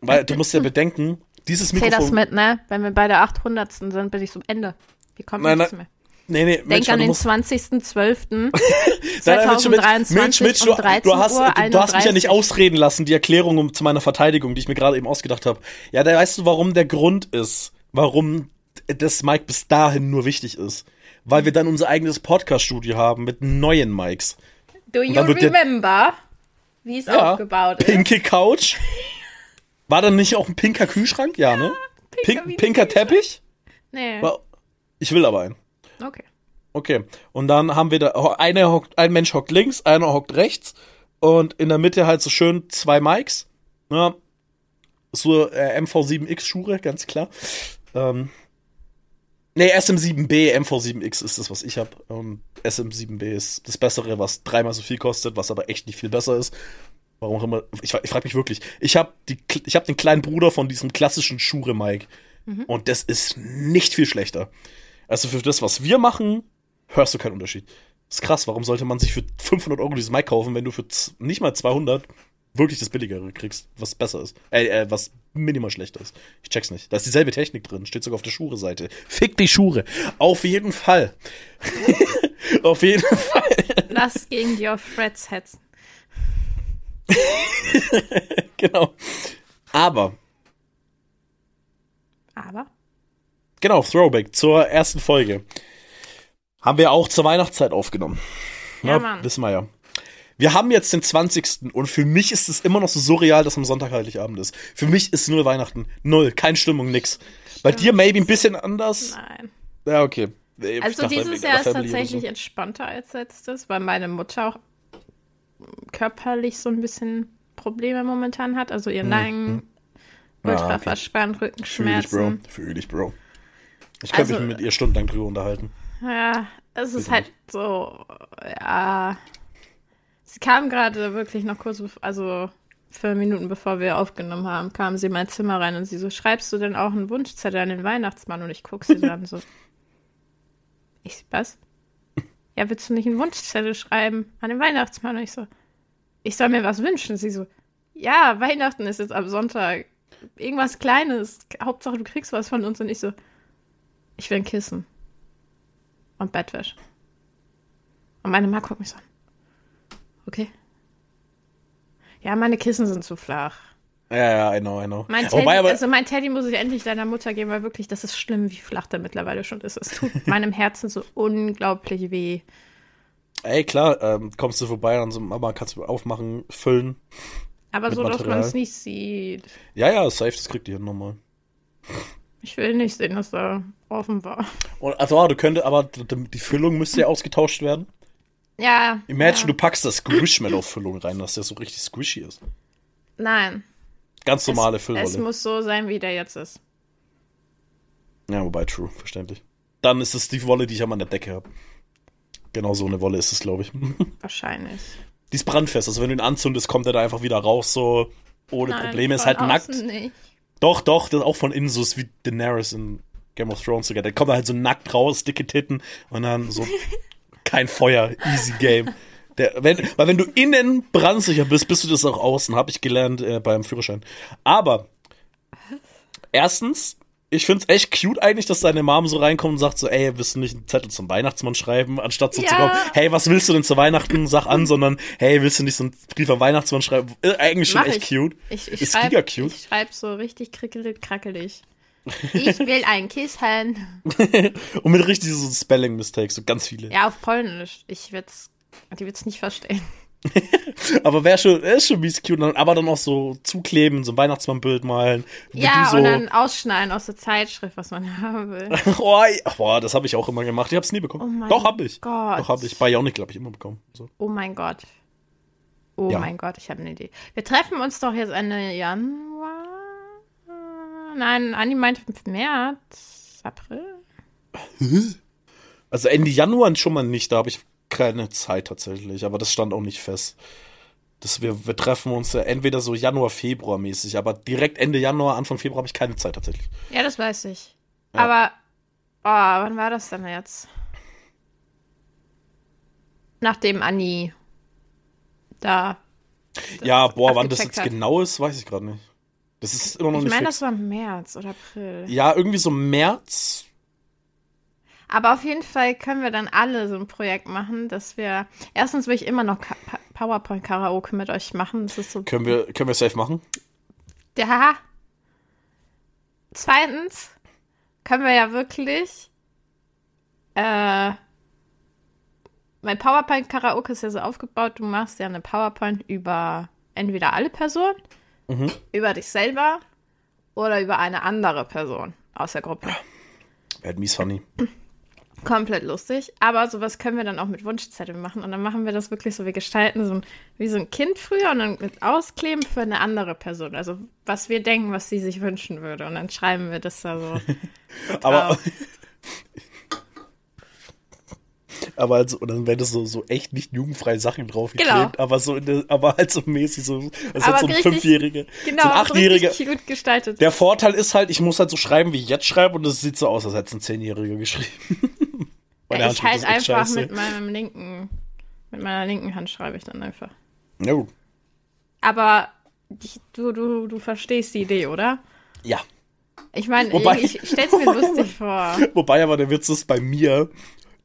Weil du musst ja bedenken, dieses Zähl das Mikrofon. mit, ne? Wenn wir bei der 800. sind, bin ich zum Ende. Hier kommt Nein, nichts nein, mehr. Nee, nee, Denk Mensch, an den musst, 20.12. Nein, nein, Mitch, Mitch, 2023 Mitch, Mitch, um du, 13 du, hast, Uhr du, du hast mich ja nicht 31. ausreden lassen, die Erklärung um, zu meiner Verteidigung, die ich mir gerade eben ausgedacht habe. Ja, da weißt du, warum der Grund ist, warum das Mic bis dahin nur wichtig ist. Weil wir dann unser eigenes Podcast-Studio haben mit neuen Mics. Do you remember, wie es Ja, aufgebaut ist? Pinke Couch. War dann nicht auch ein pinker Kühlschrank? Ja, ne? pinker wie Pink, ein pinker Teppich? Nee. War- Ich will aber einen. Okay. Okay. Und dann haben wir da, einer hockt, ein Mensch hockt links, einer hockt rechts und in der Mitte halt so schön zwei Mics. Ja. So äh, MV7X Schure, ganz klar. Ähm, nee, SM7B, MV7X ist das, was ich habe. Ähm, SM7B ist das Bessere, was dreimal so viel kostet, was aber echt nicht viel besser ist. Warum auch immer. Ich, ich frage mich wirklich. Ich habe ich hab den kleinen Bruder von diesem klassischen Schure-Mic. Und das ist nicht viel schlechter. Also für das, was wir machen, hörst du keinen Unterschied. ist krass. Warum sollte man sich für 500 Euro dieses Mic kaufen, wenn du für nicht mal 200 wirklich das billigere kriegst, was besser ist? Äh, äh, was minimal schlechter ist. Ich check's nicht. Da ist dieselbe Technik drin. Steht sogar auf der Schure-Seite. Fick die Schure. Auf jeden Fall. auf jeden Fall. Lass gegen die auf Threads hetzen. genau. Aber genau, Throwback zur ersten Folge. Haben wir auch zur Weihnachtszeit aufgenommen. Ja, Mann. Wissen wir ja. Wir haben jetzt den 20. und für mich ist es immer noch so surreal, dass am Sonntag Heiligabend ist. Für mich ist null Weihnachten. Null. Keine Stimmung, nix. Bei dir maybe ein bisschen anders? Nein. Ja, okay. Ich Also dachte, dieses Jahr ist tatsächlich so. entspannter als letztes, weil meine Mutter auch körperlich so ein bisschen Probleme momentan hat. Also ihr Nacken, ultra Mhm. Ah, okay. verspannt, Fühl dich, Bro. Rückenschmerzen. Fühl dich, Bro. Ich könnte Also- mich mit ihr stundenlang drüber unterhalten. Ja, es ist halt so, ja. Sie kam gerade wirklich noch kurz, also fünf Minuten bevor wir aufgenommen haben, kam sie in mein Zimmer rein und sie so, schreibst du denn auch einen Wunschzettel an den Weihnachtsmann? Und ich gucke sie dann so. Ich, was? Ja, willst du nicht einen Wunschzettel schreiben an den Weihnachtsmann? Und ich so, ich soll mir was wünschen. Sie so, ja, Weihnachten ist jetzt am Sonntag. Irgendwas Kleines. Hauptsache, du kriegst was von uns. Und ich so, ich will ein Kissen. Und Bettwäsche. Und meine Mama guckt mich so an. Okay. Ja, meine Kissen sind zu flach. Ja, ja, I know, I know. Mein Teddy, Wobei aber, also mein Teddy muss ich endlich deiner Mutter geben, weil wirklich, das ist schlimm, wie flach der mittlerweile schon ist. Es tut meinem Herzen so unglaublich weh. ey, klar, ähm, kommst du vorbei und so, Mama, kannst du aufmachen, füllen. Aber so, dass man Material. es nicht sieht. Ja, ja, safe, das kriegt ihr nochmal. Ich will nicht sehen, dass da offen war. Also, ah, du könntest, aber die Füllung müsste ja ausgetauscht werden. Ja. Imagine, ja. du packst das Squishmallow-Füllung rein, dass der so richtig squishy ist. Nein. Ganz normale es, es Füllwolle. muss so sein, wie der jetzt ist. Ja, wobei, true, verständlich. Dann ist es die Wolle, die ich an der Decke habe. Genau so eine Wolle ist es, glaube ich. Wahrscheinlich. Die ist brandfest, also wenn du ihn anzündest, kommt er da einfach wieder raus, so ohne Nein, Probleme. Ist halt nackt. Nicht. Doch, doch, das ist auch von innen so ist wie Daenerys in Game of Thrones sogar. Der kommt halt so nackt raus, dicke Titten und dann so kein Feuer, easy game. Der, wenn, weil wenn du innen brandsicher bist, bist du das auch außen, habe ich gelernt äh, beim Führerschein. Aber erstens, ich find's echt cute eigentlich, dass deine Mom so reinkommt und sagt so, ey, willst du nicht einen Zettel zum Weihnachtsmann schreiben, anstatt so zu Ja. kommen, hey, was willst du denn zu Weihnachten, sag an, sondern, hey, willst du nicht so einen Brief am Weihnachtsmann schreiben? Äh, eigentlich schon Mach echt ich. cute. Ich, ich Ist schreibe giga cute. ich schreib so richtig krickelig, krackelig. Ich will ein Kissen. Und mit richtig so Spelling-Mistakes, so ganz viele. Ja, auf Polnisch. Ich wird's, die wird's nicht verstehen. Aber wäre schon, ist schon mies cute. Aber dann auch so zukleben, so ein Weihnachtsmannbild malen. Ja, so, und dann ausschneiden aus der Zeitschrift, was man haben will. oh, boah, das habe ich auch immer gemacht. Ich habe es nie bekommen. Oh mein Doch, habe ich. Gott. Doch, habe ich. Bei Jaunik, glaube ich, immer bekommen. So. Oh mein Gott. Oh Ja. mein Gott, ich habe eine Idee. Wir treffen uns doch jetzt Ende Januar. Nein, Anni meinte März, April. Also Ende Januar schon mal nicht. Da habe ich keine Zeit tatsächlich. Aber das stand auch nicht fest. Das wir, wir treffen uns ja entweder so Januar, Februar mäßig. Aber direkt Ende Januar, Anfang Februar habe ich keine Zeit tatsächlich. Ja, das weiß ich. Ja. Aber, oh, wann war das denn jetzt? Nachdem Anni da. ja, boah, wann das jetzt hat. genau ist, weiß ich gerade nicht. Das ist immer noch Ich nicht meine, fix. das war März oder April. Ja, irgendwie so März. Aber auf jeden Fall können wir dann alle so ein Projekt machen, dass wir. Erstens will ich immer noch Ka- PowerPoint-Karaoke mit euch machen. Das ist so. Können wir, können wir safe machen? Ja. Zweitens können wir ja wirklich. Äh, mein PowerPoint-Karaoke ist ja so aufgebaut, du machst ja eine PowerPoint über entweder alle Personen, Mhm. über dich selber oder über eine andere Person aus der Gruppe. Wäre mies funny. Komplett lustig. Aber sowas können wir dann auch mit Wunschzetteln machen. Und dann machen wir das wirklich so, wir gestalten so ein, wie so ein Kind früher und dann mit Auskleben für eine andere Person. Also was wir denken, was sie sich wünschen würde. Und dann schreiben wir das da so. so Aber, aber also, und dann werden das so, so echt nicht jugendfreie Sachen draufgeklebt, Genau. aber so, in der, aber halt so mäßig, so, als hätte so ein richtig- Fünfjähriger, genau, so ein Achtjähriger. richtig cute gestaltet. Der Vorteil ist halt, ich muss halt so schreiben, wie ich jetzt schreibe, und es sieht so aus, als hätte es ein Zehnjähriger geschrieben. Ja, ich halt einfach scheiße. mit meinem linken, mit meiner linken Hand schreibe ich dann einfach. Gut. Aber die, du, du, du verstehst die Idee, oder? ja. Ich meine, ich, ich stell's mir lustig vor. Wobei aber der Witz ist bei mir,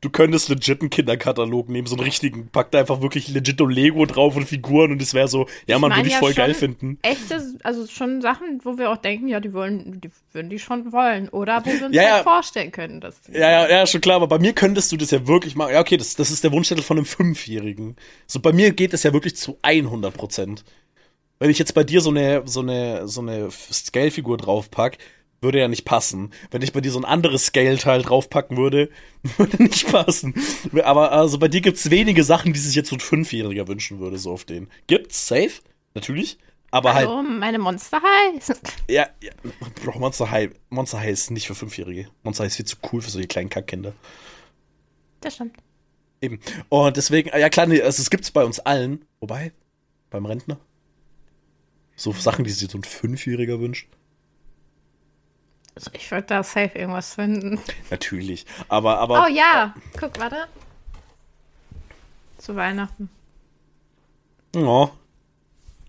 du könntest legit einen Kinderkatalog nehmen, so einen richtigen, packt da einfach wirklich legit Lego drauf und Figuren und es wäre so, ja, man würde ich voll geil finden. Echte, also schon Sachen, wo wir auch denken, ja, die wollen, die würden die schon wollen. Oder wo wir uns Ja, halt ja. vorstellen können, dass die Ja, ja, ja, schon klar, aber bei mir könntest du das ja wirklich machen. Ja, okay, das, das ist der Wunschzettel von einem Fünfjährigen. So, bei mir geht das ja wirklich zu 100 Prozent. Wenn ich jetzt bei dir so eine, so eine, so eine Scale-Figur draufpack, würde ja nicht passen. Wenn ich bei dir so ein anderes Scale-Teil draufpacken würde, würde nicht passen. Aber also bei dir gibt's wenige Sachen, die sich jetzt so ein Fünfjähriger wünschen würde, so auf den. Gibt's, safe, natürlich. Aber halt, Hallo, meine Monster High. ja, ja, Bro, Monster High, Monster High ist nicht für Fünfjährige. Monster High ist viel zu cool für solche kleinen Kackkinder. Das stimmt. Eben. Und deswegen, ja klar, nee, also es gibt's bei uns allen. Wobei, beim Rentner. So Sachen, die sich so ein Fünfjähriger wünscht. Also ich würde da safe irgendwas finden. Natürlich. Aber, aber. Oh ja, guck, warte. Zu Weihnachten. Oh.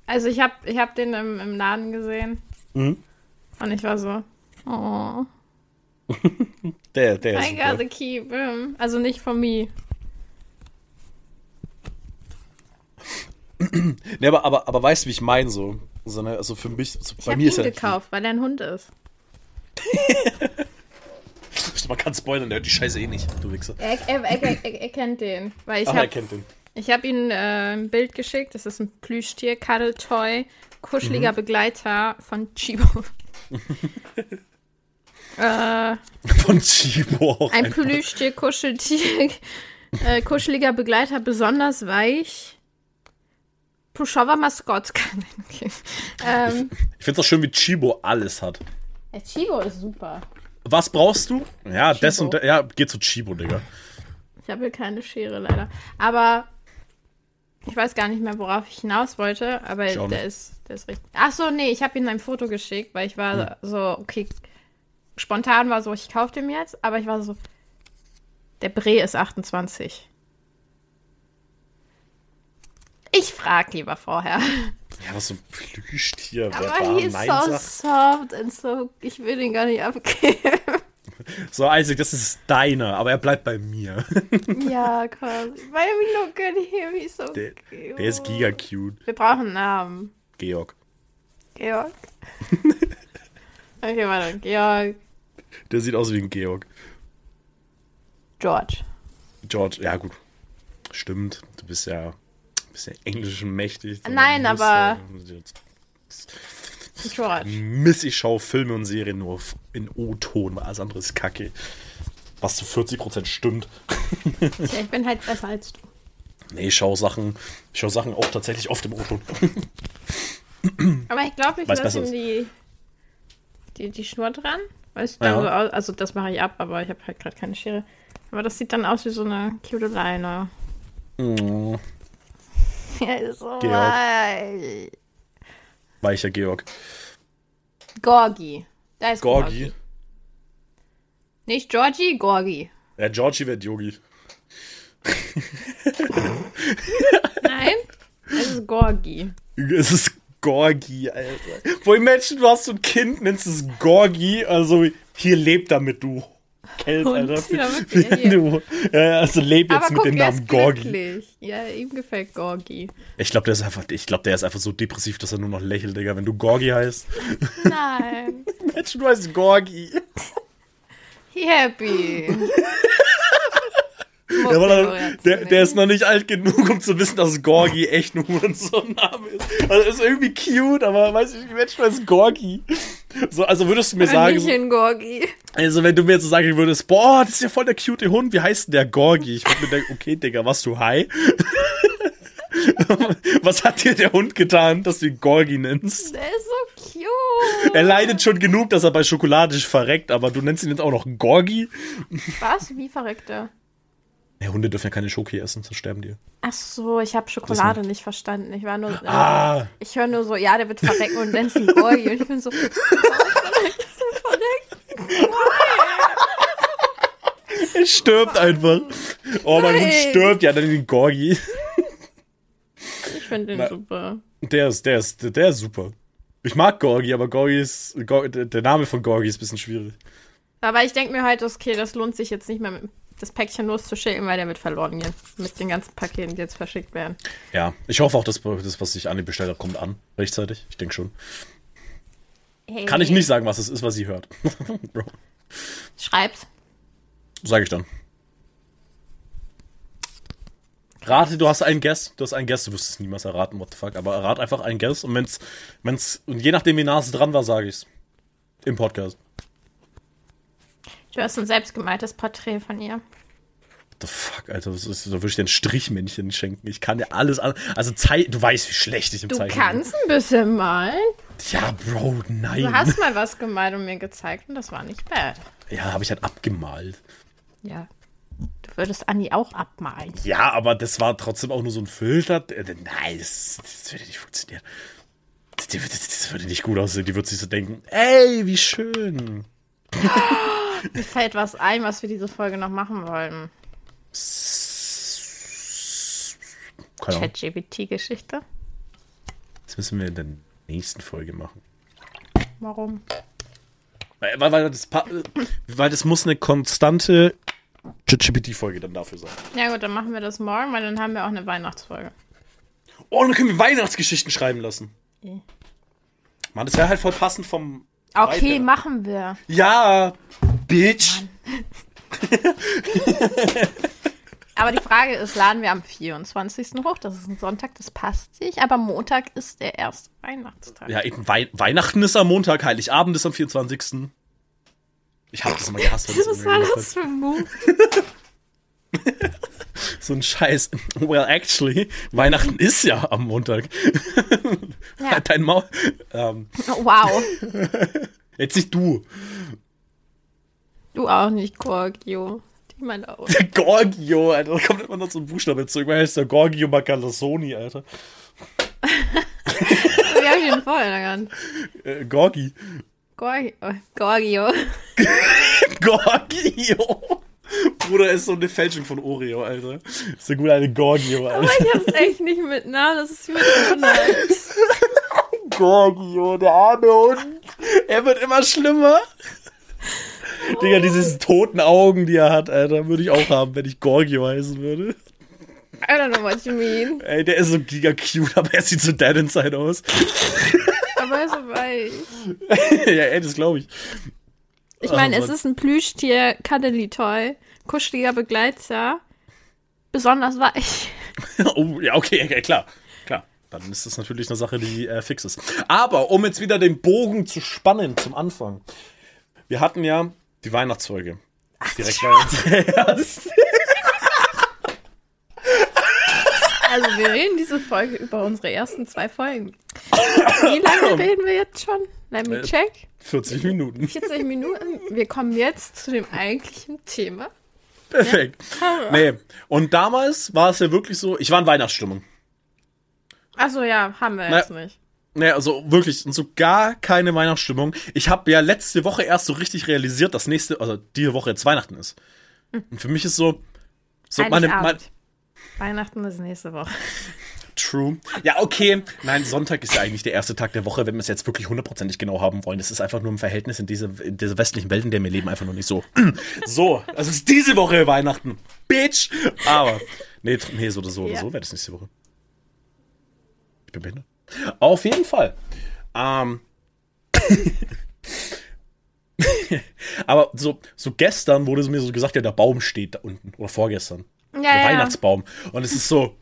Also ich habe ich hab den im, im Laden gesehen Mhm. und ich war so, oh, Der, der ist I gotta keep him. Also nicht von me. Nee, aber, aber, aber weißt du, wie ich meine so? so ne, also für mich, so Ich bei habe mir ihn ist ja. gekauft, weil er ein Hund ist. Man kann spoilern, der hört die Scheiße eh nicht, du Wichser. Er, er, er, er, er kennt den, weil ich Ach, er habe kennt den. ich hab ihm äh, ein Bild geschickt. Das ist ein Plüschtier, Cuddle Toy, kuscheliger Begleiter von Chibo. äh, Von Chibo auch. Ein einfach. Plüschtier, Kuscheltier, äh, kuscheliger Begleiter, besonders weich. Pushover Maskott. okay. ähm, Ich find's auch schön, wie Chibo alles hat. Chibo ist super. Was brauchst du? Ja, das Chibo. und das. Ja, geh zu Chibo, Digga. Ich habe hier keine Schere leider. Aber ich weiß gar nicht mehr, worauf ich hinaus wollte. Aber der ist, der ist richtig. Ach so, nee, ich habe ihm ein Foto geschickt, weil ich war so, okay, spontan war so, ich kaufe dem jetzt. Aber ich war so, der Bre ist 28. Ich frag lieber vorher. Ja, was so ein Plüschtier. Aber da he so soft and so. Ich will den gar nicht abgeben. So, Isaac, das ist deiner, aber er bleibt bei mir. ja, quasi. Weil we look at him, he's so Der, cute. der ist giga cute. Wir brauchen einen Namen. Georg. Georg. okay, warte. Georg. Der sieht aus wie ein Georg. George. George, ja gut. Stimmt, du bist ja, bist ja englisch mächtig. Nein, Du aber- George. Miss, ich schaue Filme und Serien nur in O-Ton, weil alles andere ist kacke. Was zu 40% stimmt. Ja, ich bin halt besser als du. Nee, ich schaue Sachen, ich schaue Sachen auch tatsächlich oft im O-Ton. Aber ich glaube, ich lasse ihm die, die, die Schnur dran. Es dann Ja. so aus, also das mache ich ab, aber ich habe halt gerade keine Schere. Aber das sieht dann aus wie so eine cute Leine. Oh, Ja, ist so Georg. weich. weicher Georg. Gorgi. Da ist Gorgi. Gorgi. Nicht Georgie, Gorgi. Ja, Georgie wird Yogi. Nein, es ist Gorgi. Es ist Gorgi, Alter. Wo Menschen, du hast so ein Kind, nennst es Gorgi, also hier lebt damit, du Kelp, Hund, Alter. ja, wirklich, du, ja, also leb jetzt Aber mit guck, dem Namen ist Gorgi. glücklich. Ja, ihm gefällt Gorgi. Ich glaube, der ist einfach, ich glaube, der ist einfach so depressiv, dass er nur noch lächelt, Digga. Wenn du Gorgi heißt. Nein. Menschen, du heißt Gorgi. Happy. Ja, weil er, der, der ist noch nicht alt genug, um zu wissen, dass Gorgi echt nur so ein Name ist. Also ist irgendwie cute, aber weiß ich, Menschen heißt Gorgi. So, also würdest du mir sagen, in Gorgi. also wenn du mir jetzt so sagen würdest, boah, das ist ja voll der cute Hund, wie heißt denn der Gorgi? Ich würde mir denken, okay, Digga, was du high? was hat dir der Hund getan, dass du ihn Gorgi nennst? Der ist so cute. Er leidet schon genug, dass er bei Schokolade verreckt, aber du nennst ihn jetzt auch noch Gorgi? Was? Wie verreckt er? Ja, Hunde dürfen ja keine Schoki essen, sonst sterben die. Ach so, ich habe Schokolade nicht verstanden. Ich war nur. Äh, Ah. Ich höre nur so, ja, der wird verrecken und nennst ihn Gorgi. Und ich bin so. verreckt, verreckt. Er stirbt einfach. Oh, mein Hund Nein. stirbt, ja, dann den Gorgi. Ich finde den Na. super. Der ist, der ist, der ist super. Ich mag Gorgi, aber Gorgi ist, Gor- der der Name von Gorgi ist ein bisschen schwierig. Aber ich denke mir halt, okay, das lohnt sich jetzt nicht mehr mit das Päckchen loszuschicken, weil der wird verloren gehen. Mit den ganzen Paketen, die jetzt verschickt werden. Ja, ich hoffe auch, dass das, was ich Anni bestellt habe, kommt an. Rechtzeitig. Ich denke schon. Hey. Kann ich nicht sagen, was es ist, was sie hört. Bro. Schreib's. Sag ich dann. Rate, du hast einen Guess, du hast einen Guess, du wirst es niemals erraten, what the fuck, aber errat einfach einen Guess und wenn's, wenn's, und je nachdem wie nah es dran war, sage ich's. Im Podcast. Du hast ein selbstgemaltes Porträt von ihr. What the fuck, Alter, was ist, da würde ich dir ein Strichmännchen schenken. Ich kann dir alles an. Also, du weißt, wie schlecht ich im du Zeichnen bin. Du kannst ein bisschen malen. Ja, Bro, nein. Du hast mal was gemalt und mir gezeigt und das war nicht bad. Ja, habe ich halt abgemalt. Ja. Du würdest Anni auch abmalen. Ja, aber das war trotzdem auch nur so ein Filter. Nein, das, das würde nicht funktionieren. Das, das, das, würde nicht gut aussehen. Die würde sich so denken, ey, wie schön. Mir fällt was ein, was wir diese Folge noch machen wollen. Chat-GBT-Geschichte. Das müssen wir in der nächsten Folge machen. Warum? Weil, weil, das, weil das muss eine konstante ChatGPT-Folge dann dafür sein. Ja gut, dann machen wir das morgen, weil dann haben wir auch eine Weihnachtsfolge. Oh, dann können wir Weihnachtsgeschichten schreiben lassen. Okay. Mann, das wäre halt voll passend vom. Okay, Weiter. machen wir. Ja, Bitch. aber die Frage ist, laden wir am 24. hoch? Das ist ein Sonntag, das passt sich. Aber Montag ist der erste Weihnachtstag. Ja, eben Wei Weihnachten ist am Montag, Heiligabend ist am 24. Ich hab das immer gehasst. Was war das für ein Move? so ein Scheiß. Well, actually, Weihnachten ist ja am Montag. Ja. Halt dein Maul. Ähm. Wow. Jetzt nicht du. Du auch nicht, Gorgio. Ich meine auch. Gorgio, Alter. Da kommt immer noch so ein Buchstabe zu. Irgendwann heißt der Gorgio Macalassoni, Alter. Wie hab ich den vorher genannt? Äh, Gorgi. Gorgi oh, Gorgio. Gorgio. Bruder ist so eine Fälschung von Oreo, Alter. Ist ja gut eine Gorgio, Alter. Aber ich hab's echt nicht mit Namen, das ist mir so nice. Gorgio, der arme Hund. Er wird immer schlimmer. Oh. Digga, diese toten Augen, die er hat, Alter, würde ich auch haben, wenn ich Gorgio heißen würde. I don't know what you mean. Ey, der ist so giga cute, aber er sieht so dead inside aus. aber er ist so weich. ja, ey, das glaube ich. Ich meine, es ist ein Plüschtier, Cuddly Toy, kuscheliger Begleiter, besonders weich. oh, ja, okay, okay, klar. Klar. Dann ist das natürlich eine Sache, die äh, fix ist. Aber um jetzt wieder den Bogen zu spannen zum Anfang. Wir hatten ja die Weihnachtsfolge. Ach, Direkt ja. Also wir reden diese Folge über unsere ersten zwei Folgen. Wie lange reden wir jetzt schon? Let me äh, check. 40 Minuten. 40 Minuten. Wir kommen jetzt zu dem eigentlichen Thema. Perfekt. Ja? Nee. Und damals war es ja wirklich so, ich war in Weihnachtsstimmung. Achso, ja, haben wir Na, jetzt nicht. Nee, also wirklich, so gar keine Weihnachtsstimmung. Ich habe ja letzte Woche erst so richtig realisiert, dass nächste, also diese Woche jetzt Weihnachten ist. Hm. Und für mich ist so, so meine, meine, Weihnachten ist nächste Woche. True. Ja, okay. Nein, Sonntag ist ja eigentlich der erste Tag der Woche, wenn wir es jetzt wirklich hundertprozentig genau haben wollen. Das ist einfach nur im Verhältnis in diese, in diese westlichen Welt, in der wir leben, einfach nur nicht so. so, also ist diese Woche Weihnachten. Bitch! Aber, nee, nee so oder so ja. oder so wäre das nächste Woche. Ich bin behindert. Auf jeden Fall. Ähm. Aber so, so gestern wurde es mir so gesagt, ja, der Baum steht da unten. Oder vorgestern. Ja, der ja. Weihnachtsbaum. Und es ist so,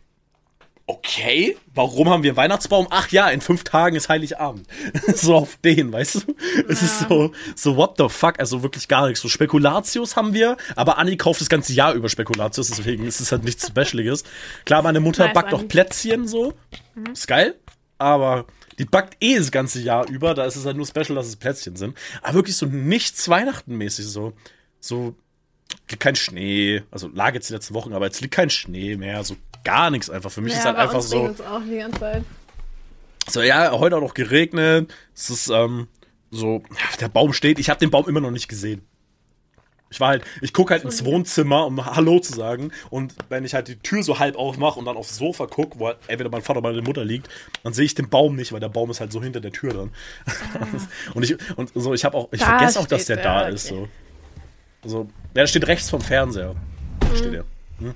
okay, warum haben wir einen Weihnachtsbaum? Ach ja, in fünf Tagen ist Heiligabend. so auf den, weißt du? Es ja. ist so, so what the fuck, also wirklich gar nichts. So Spekulatius haben wir, aber Anni kauft das ganze Jahr über Spekulatius, deswegen ist es halt nichts Specialiges. Klar, meine Mutter backt noch Plätzchen so, mhm. ist geil, aber die backt eh das ganze Jahr über, da ist es halt nur special, dass es Plätzchen sind. Aber wirklich so nichts Weihnachtenmäßig so. So kein Schnee. Also lag jetzt die letzten Wochen, aber jetzt liegt kein Schnee mehr. So gar nichts einfach. Für mich ja, ist halt einfach so. Auch die ganze Zeit. So, ja, heute auch noch geregnet. Es ist, ähm, so, der Baum steht. Ich habe den Baum immer noch nicht gesehen. Ich war halt, ich gucke halt ins Wohnzimmer, um Hallo zu sagen. Und wenn ich halt die Tür so halb aufmache und dann aufs Sofa gucke, wo halt entweder mein Vater oder meine Mutter liegt, dann sehe ich den Baum nicht, weil der Baum ist halt so hinter der Tür dann. Ah. und ich, und so, ich habe auch, ich da vergesse auch, dass der da okay. ist. So. Also, der steht rechts vom Fernseher. Mhm. Steht er. Hm?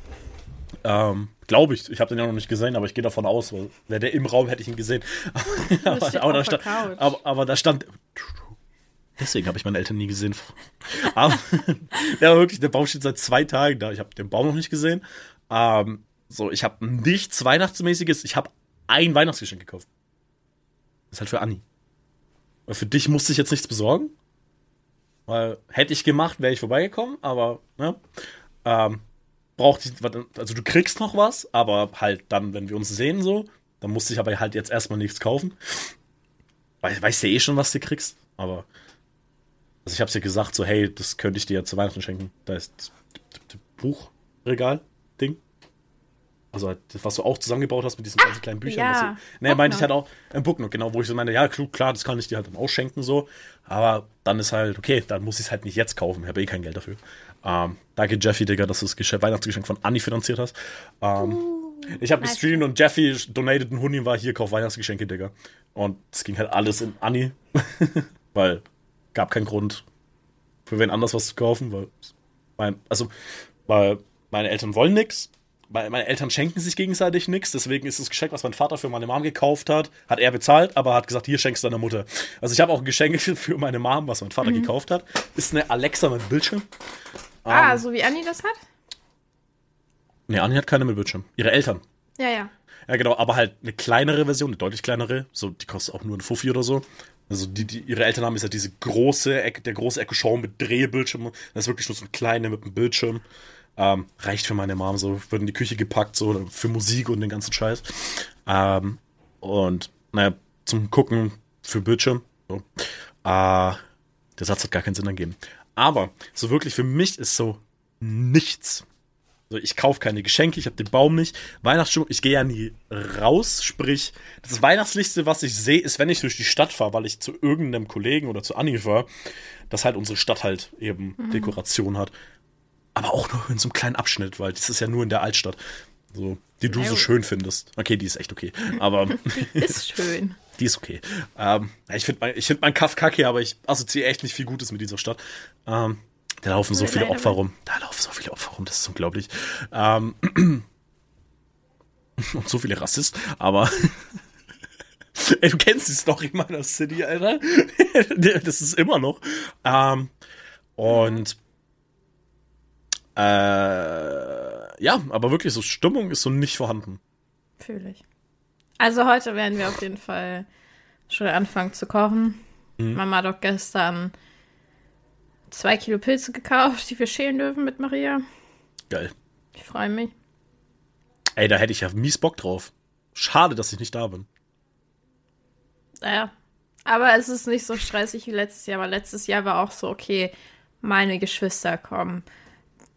Ähm, Glaube ich. Ich habe den ja noch nicht gesehen, aber ich gehe davon aus, weil wäre der im Raum, hätte ich ihn gesehen. aber, aber, da stand, aber, aber, da stand. Deswegen habe ich meine Eltern nie gesehen. aber ja, wirklich, der Baum steht seit zwei Tagen da. Ich habe den Baum noch nicht gesehen. Ähm, so, ich habe nichts Weihnachtsmäßiges. Ich habe ein Weihnachtsgeschenk gekauft. Das ist halt für Anni. Weil für dich musste ich jetzt nichts besorgen. Weil hätte ich gemacht, wäre ich vorbeigekommen, aber, ne? Ähm, braucht ich, also du kriegst noch was, aber halt dann, wenn wir uns sehen so, dann musste ich aber halt jetzt erstmal nichts kaufen. Weil ich weiß ja eh schon, was du kriegst, aber also ich hab's dir gesagt, so, hey, das könnte ich dir ja zu Weihnachten schenken. Da ist das Buchregal-Ding. Also das, was du auch zusammengebaut hast mit diesen ganzen kleinen Büchern. Ja, du, ne, meinte ich halt auch ein Booknote, genau, wo ich so meine, ja, klar, das kann ich dir halt dann ausschenken, so. Aber dann ist halt, okay, dann muss ich es halt nicht jetzt kaufen. Ich habe eh kein Geld dafür. Ähm, danke, Jeffy, Digga, dass du das Geschenk, Weihnachtsgeschenk von Anni finanziert hast. Ähm, uh, ich habe gestreamt und Jeffy donated einen Huni und war hier, kauf Weihnachtsgeschenke, Digga. Und es ging halt alles in Anni. weil gab keinen Grund für wen anders was zu kaufen, weil mein, also, weil meine Eltern wollen nichts. Meine Eltern schenken sich gegenseitig nichts, deswegen ist das Geschenk, was mein Vater für meine Mom gekauft hat, hat er bezahlt, aber hat gesagt, hier schenkst du deiner Mutter. Also ich habe auch ein Geschenk für meine Mom, was mein Vater mhm. gekauft hat. Ist eine Alexa mit Bildschirm. Ah, um, so wie Anni das hat? Nee, Anni hat keine mit Bildschirm. Ihre Eltern. Ja, ja. Ja, genau, aber halt eine kleinere Version, eine deutlich kleinere. So, die kostet auch nur ein Fuffi oder so. Also die, die, ihre Eltern haben ist ja diese große, Ecke, der große Echo mit Drehbildschirm. Das ist wirklich nur so ein kleiner mit einem Bildschirm. Ähm, reicht für meine Mom so. Wird in die Küche gepackt, so für Musik und den ganzen Scheiß. Ähm, und naja, zum Gucken für Bildschirm. So. Äh, der Satz hat gar keinen Sinn ergeben. Aber so wirklich für mich ist so nichts. So, ich kaufe keine Geschenke, ich habe den Baum nicht. Weihnachtsstimmung, ich gehe ja nie raus. Sprich, das Weihnachtslichste, was ich sehe, ist, wenn ich durch die Stadt fahre, weil ich zu irgendeinem Kollegen oder zu Anni fahre, dass halt unsere Stadt halt eben mhm. Dekoration hat. Aber auch nur in so einem kleinen Abschnitt, weil das ist ja nur in der Altstadt. So, die du so schön findest. Okay, die ist echt okay. Aber. ist schön. Die ist okay. Ähm, ich finde mein, find mein Kaff kacke, aber ich assoziiere echt nicht viel Gutes mit dieser Stadt. Ähm, da laufen so viele Opfer rum. Da laufen so viele Opfer rum, das ist unglaublich. Ähm, und so viele Rassisten, aber. Ey, du kennst die Story meiner City, Alter. das ist immer noch. Ähm, und äh, ja, aber wirklich so Stimmung ist so nicht vorhanden. Fühle ich. Also heute werden wir auf jeden Fall schon anfangen zu kochen. Mhm. Mama hat auch gestern zwei Kilo Pilze gekauft, die wir schälen dürfen mit Maria. Geil. Ich freue mich. Ey, da hätte ich ja mies Bock drauf. Schade, dass ich nicht da bin. Naja. Aber es ist nicht so stressig wie letztes Jahr, weil letztes Jahr war auch so, okay, meine Geschwister kommen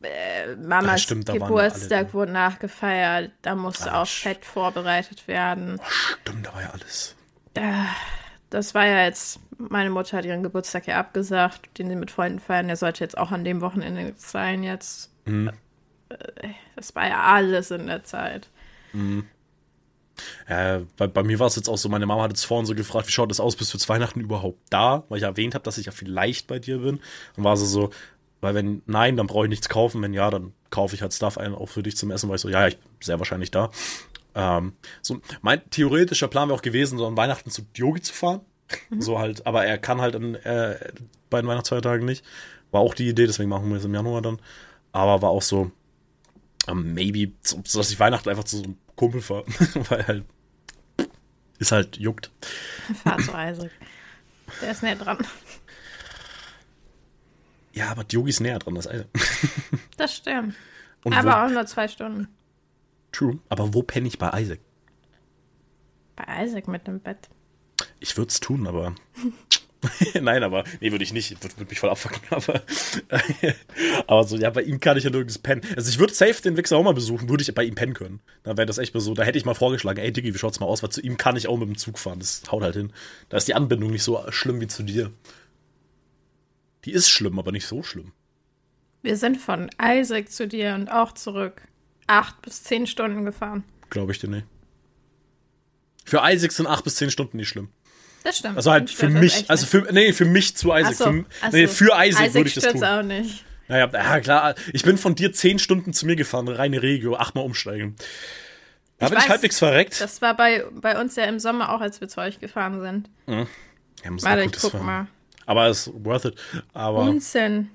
äh, Mamas stimmt, Geburtstag wurde nachgefeiert, da musste Ach, auch Fett vorbereitet werden. Oh, stimmt, da war ja alles. Das war ja jetzt, meine Mutter hat ihren Geburtstag ja abgesagt, den sie mit Freunden feiern, der sollte jetzt auch an dem Wochenende sein jetzt. Mhm. Äh, das war ja alles in der Zeit. Mhm. Äh, bei, bei, mir war es jetzt auch so, meine Mama hat jetzt vorhin so gefragt, wie schaut das aus, bist du zu Weihnachten überhaupt da? Weil ich erwähnt habe, dass ich ja vielleicht bei dir bin. Dann war sie so, weil wenn nein, dann brauche ich nichts kaufen. Wenn ja, dann kaufe ich halt Stuff ein, auch für dich zum Essen, weil ich so, ja, ja ich bin sehr wahrscheinlich da. Ähm, so, mein theoretischer Plan wäre auch gewesen, so an Weihnachten zu Yogi zu fahren. Mhm. So halt, aber er kann halt an, äh, bei den Weihnachtsfeiertagen nicht. War auch die Idee, deswegen machen wir es im Januar dann. Aber war auch so, um, maybe, so, dass ich Weihnachten einfach zu so einem Kumpel fahre. weil halt, ist halt juckt. Fahr zu Isaac. Der ist näher dran. Ja, aber Yogi ist näher dran als Isaac. Das stimmt. Und aber wo, auch nur zwei Stunden. True. Aber wo penne ich bei Isaac? Bei Isaac mit dem Bett. Ich würde es tun, aber. Nein, aber. Nee, würde ich nicht. Würde würd mich voll abfucken. Aber, aber so, ja, bei ihm kann ich ja nirgends pennen. Also, ich würde safe den Wichser auch mal besuchen, würde ich bei ihm pennen können. Da wäre das echt mal so. Da hätte ich mal vorgeschlagen, ey, Diggi, wie schaut's mal aus? Weil zu ihm kann ich auch mit dem Zug fahren. Das haut halt hin. Da ist die Anbindung nicht so schlimm wie zu dir. Die ist schlimm, aber nicht so schlimm. Wir sind von Isaac zu dir und auch zurück. Acht bis zehn Stunden gefahren. Glaube ich dir nicht. Für Isaac sind acht bis zehn Stunden nicht schlimm. Das stimmt. Also halt für mich, also für, nee, für mich zu Isaac. So, für, nee, für Isaac, Isaac würde ich das tun. auch nicht. Naja, ja, klar. Ich bin von dir zehn Stunden zu mir gefahren, reine Regio, achtmal umsteigen. Da Ich bin ich weiß, halbwegs verreckt. Das war bei, bei uns ja im Sommer auch, als wir zu euch gefahren sind. Ja, muss Warte, ich guck war- mal. Aber es ist worth it. Aber Unsinn.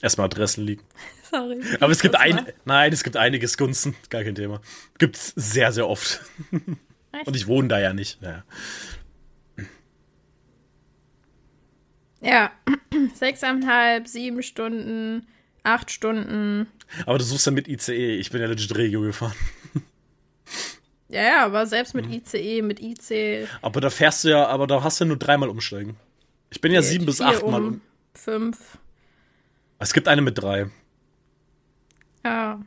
erstmal Adressen liegen. Sorry. Aber es gibt ein, nein, es gibt einiges Gunsten, gar kein Thema. Gibt's sehr, sehr oft. Echt? Und ich wohne da ja nicht. Ja. Ja, sechseinhalb, sieben Stunden, acht Stunden. Aber du suchst ja mit ICE. Ich bin ja legit Regio gefahren. Ja, ja, aber selbst Mhm. mit ICE, mit IC. Aber da fährst du ja, aber da hast du ja nur dreimal umsteigen. Ich bin ja sieben bis achtmal. um, Um. Fünf. Es gibt eine mit drei. Ja.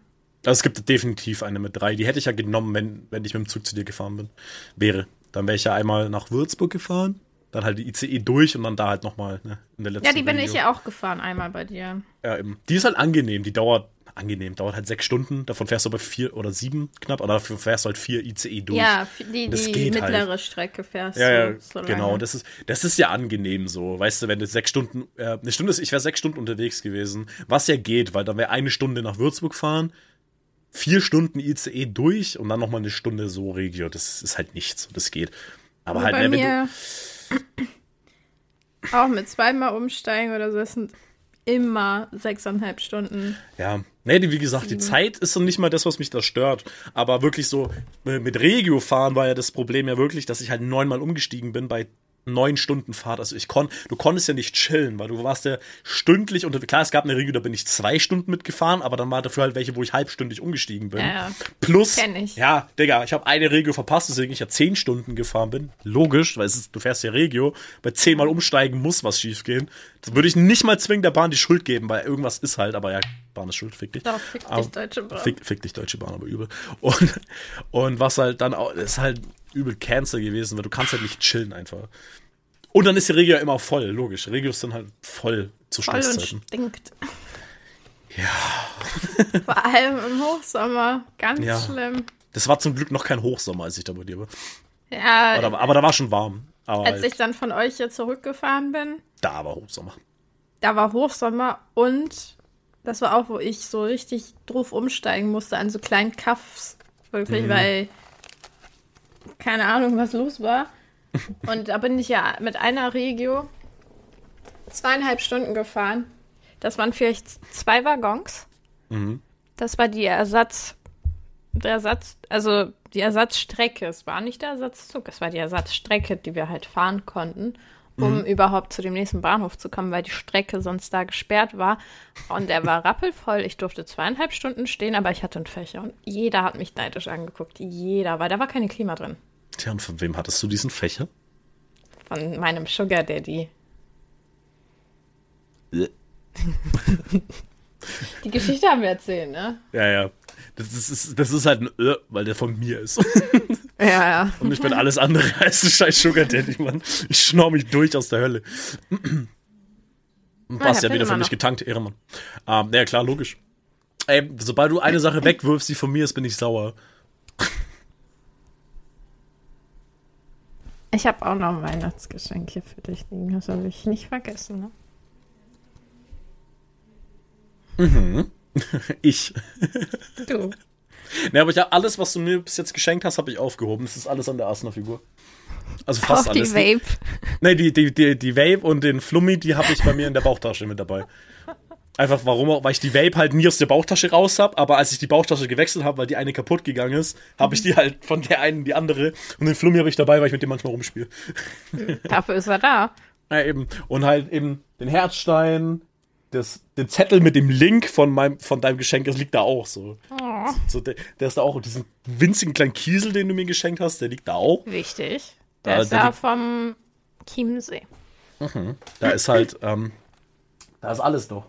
Also es gibt definitiv eine mit drei. Die hätte ich ja genommen, wenn, wenn ich mit dem Zug zu dir gefahren bin. Wäre. Dann wäre ich ja einmal nach Würzburg gefahren, dann halt die ICE durch und dann da halt nochmal, ne, in der letzten Ja, die bin ich ja auch gefahren, einmal bei dir. Ja, eben. Die ist halt angenehm. Die dauert, angenehm, dauert halt sechs Stunden. Davon fährst du aber vier oder sieben knapp. Oder dafür fährst du halt vier ICE durch. Ja, die, Das die geht halt. mittlere Strecke fährst Ja, du. ja, so genau. lange. Das ist, das ist ja angenehm so. Weißt du, wenn du sechs Stunden, äh, eine Stunde ist, ich wäre sechs Stunden unterwegs gewesen, was ja geht, weil dann wäre eine Stunde nach Würzburg fahren, vier Stunden ICE durch und dann nochmal eine Stunde so Regio. Das ist halt nichts. Das geht. Aber Also halt, bei ne, wenn du, auch mit zweimal umsteigen oder so, das sind immer sechseinhalb Stunden. Ja, nee, die, wie gesagt, die Zeit ist dann nicht mal das, was mich da stört. Aber wirklich so, äh, mit Regio fahren war ja das Problem ja wirklich, dass ich halt neunmal umgestiegen bin bei neun Stunden Fahrt. Also ich kon, du konntest ja nicht chillen, weil du warst ja stündlich unter, klar, es gab eine Regio, da bin ich zwei Stunden mitgefahren, aber dann war dafür halt welche, wo ich halbstündig umgestiegen bin. Ja. Plus, ja, Digga, ich habe eine Regio verpasst, deswegen ich ja zehn Stunden gefahren bin. Logisch, weil es ist, du fährst ja Regio, bei zehnmal umsteigen muss was schief gehen. Das würde ich nicht mal zwingen der Bahn die Schuld geben, weil irgendwas ist halt, aber ja, Bahn ist schuld, fick dich. Doch, fick dich, Aber- Deutsche Bahn. Fick, fick dich, Deutsche Bahn, aber übel. Und, und was halt dann auch, ist halt übel Cancer gewesen, weil du kannst halt nicht chillen einfach. Und dann ist die Regio ja immer voll, logisch. Regios sind halt voll zu Voll und stinkt. Ja. Vor allem im Hochsommer. Ganz Ja. schlimm. Das war zum Glück noch kein Hochsommer, als ich da bei dir war. Ja, Aber, aber da war schon warm. Aber als halt, ich dann von euch hier zurückgefahren bin, da war Hochsommer. da war Hochsommer und das war auch, wo ich so richtig drauf umsteigen musste an so kleinen Kaffs. Wirklich, Mhm. weil keine Ahnung, was los war. Und da bin ich ja mit einer Regio zweieinhalb Stunden gefahren. Das waren vielleicht zwei Waggons. Mhm. Das war die Ersatz, der Ersatz, also die Ersatzstrecke. Es war nicht der Ersatzzug, es war die Ersatzstrecke, die wir halt fahren konnten, um Mhm. überhaupt zu dem nächsten Bahnhof zu kommen, weil die Strecke sonst da gesperrt war. Und der war rappelvoll. Ich durfte zweieinhalb Stunden stehen, aber ich hatte einen Fächer. Und jeder hat mich neidisch angeguckt. Jeder, weil da war keine Klima drin. Tja, und von wem hattest du diesen Fächer? Von meinem Sugar Daddy. Die Geschichte haben wir erzählt, ne? Ja, ja. Das ist, ist- das ist halt ein Ö, weil der von mir ist. Ja, ja. Und ich bin alles andere als ein scheiß Sugar Daddy, Mann. Ich schnorr mich durch aus der Hölle. Ah, passt ich ja wieder für mich noch. getankt, Ehrenmann. Ähm, ja, klar, logisch. Ey, sobald du eine Sache wegwirfst, die von mir ist, bin ich sauer. Ich habe auch noch ein Weihnachtsgeschenk hier für dich liegen. Das habe ich nicht vergessen, ne? Ich. Du. Ne, aber ich hab alles, was du mir bis jetzt geschenkt hast, habe ich aufgehoben. Das ist alles an der Asner-Figur. Also fast Auch die alles. Vape. Ne, die, die, die, die Vape und den Flummi, die habe ich bei mir in der Bauchtasche mit dabei. Einfach warum? auch, Weil ich die Vape halt nie aus der Bauchtasche raus habe, aber als ich die Bauchtasche gewechselt habe, weil die eine kaputt gegangen ist, habe ich die halt von der einen in die andere und den Flummi habe ich dabei, weil ich mit dem manchmal rumspiele. Dafür ist er da. Ja, eben. Und halt eben den Herzstein, das, den Zettel mit dem Link von meinem, von deinem Geschenk, das liegt da auch so. Oh, so der, der ist da auch. Und diesen winzigen kleinen Kiesel, den du mir geschenkt hast, der liegt da auch. wichtig. Der Ja, ist der da vom Chiemsee. Da ist halt, ähm, da ist alles doch.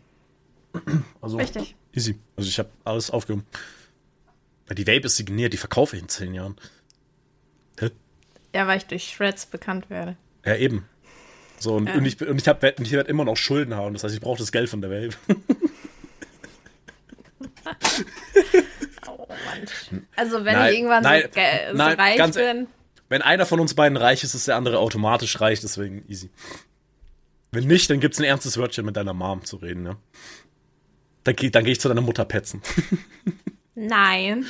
Also, Richtig. Easy. Also ich habe alles aufgehoben. Die Vape ist signiert, die verkaufe ich in zehn Jahren. Hä? Ja, weil ich durch Shreds bekannt werde. Ja, eben. So, und, Ja. und ich, und ich, hab, ich werde immer noch Schulden haben. Das heißt, ich brauche das Geld von der Vape. Oh Mann. Also wenn Nein, ich irgendwann nein, so, ge- so nein, reich ganz- bin. Wenn einer von uns beiden reich ist, ist der andere automatisch reich, deswegen easy. Wenn nicht, dann gibt's ein ernstes Wörtchen mit deiner Mom zu reden, ne? Dann, dann gehe ich zu deiner Mutter petzen. Nein.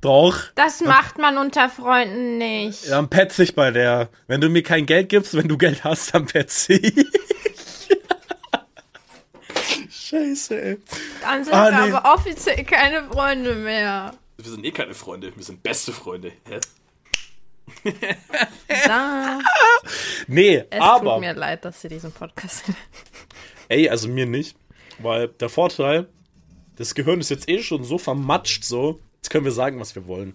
Doch. Das macht man unter Freunden nicht. Dann petze ich bei der. Wenn du mir kein Geld gibst, wenn du Geld hast, dann petze ich. Scheiße, ey. Dann sind Ah, wir nee. aber offiziell keine Freunde mehr. Wir sind eh keine Freunde, wir sind beste Freunde. Hä? Nee, Es aber. tut mir leid, dass sie diesen Podcast Ey, also mir nicht. Weil der Vorteil, das Gehirn ist jetzt eh schon so vermatscht, so. Jetzt können wir sagen, was wir wollen.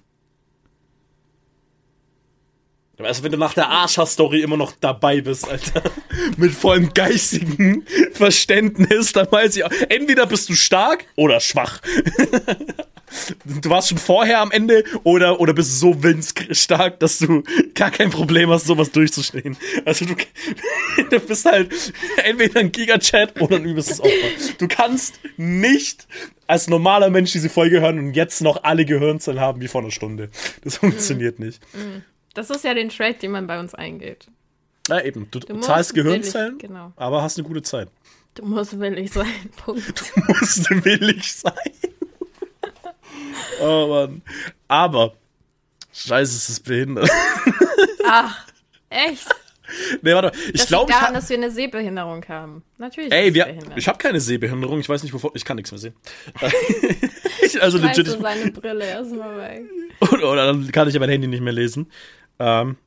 Also, wenn du nach der Arscher-Story immer noch dabei bist, Alter, mit vollem geistigen Verständnis, dann weiß ich auch, entweder bist du stark oder schwach. Du warst schon vorher am Ende oder, oder bist so willensstark, dass du gar kein Problem hast, sowas durchzustehen. Also du, du bist halt entweder ein Gigachat oder ein übelstes Opfer. Du kannst nicht als normaler Mensch diese Folge hören und jetzt noch alle Gehirnzellen haben wie vor einer Stunde. Das funktioniert nicht. Das ist ja den Trade, den man bei uns eingeht. Na eben, du, musst zahlst willig- Gehirnzellen, genau. aber hast eine gute Zeit. Du musst willig sein. Punkt. Musst du willig sein. Oh Mann. Aber, scheiße, es ist behindert. Ach, echt? nee, warte, ich Das glaube, ich daran, habe dass wir eine Sehbehinderung haben. Natürlich. Ey, wir, ich habe keine Sehbehinderung. Ich weiß nicht, wovon. Ich kann nichts mehr sehen. ich, also Schmeißt legit. du seine Brille erstmal weg. Oder, oder dann kann ich ja mein Handy nicht mehr lesen. Ähm,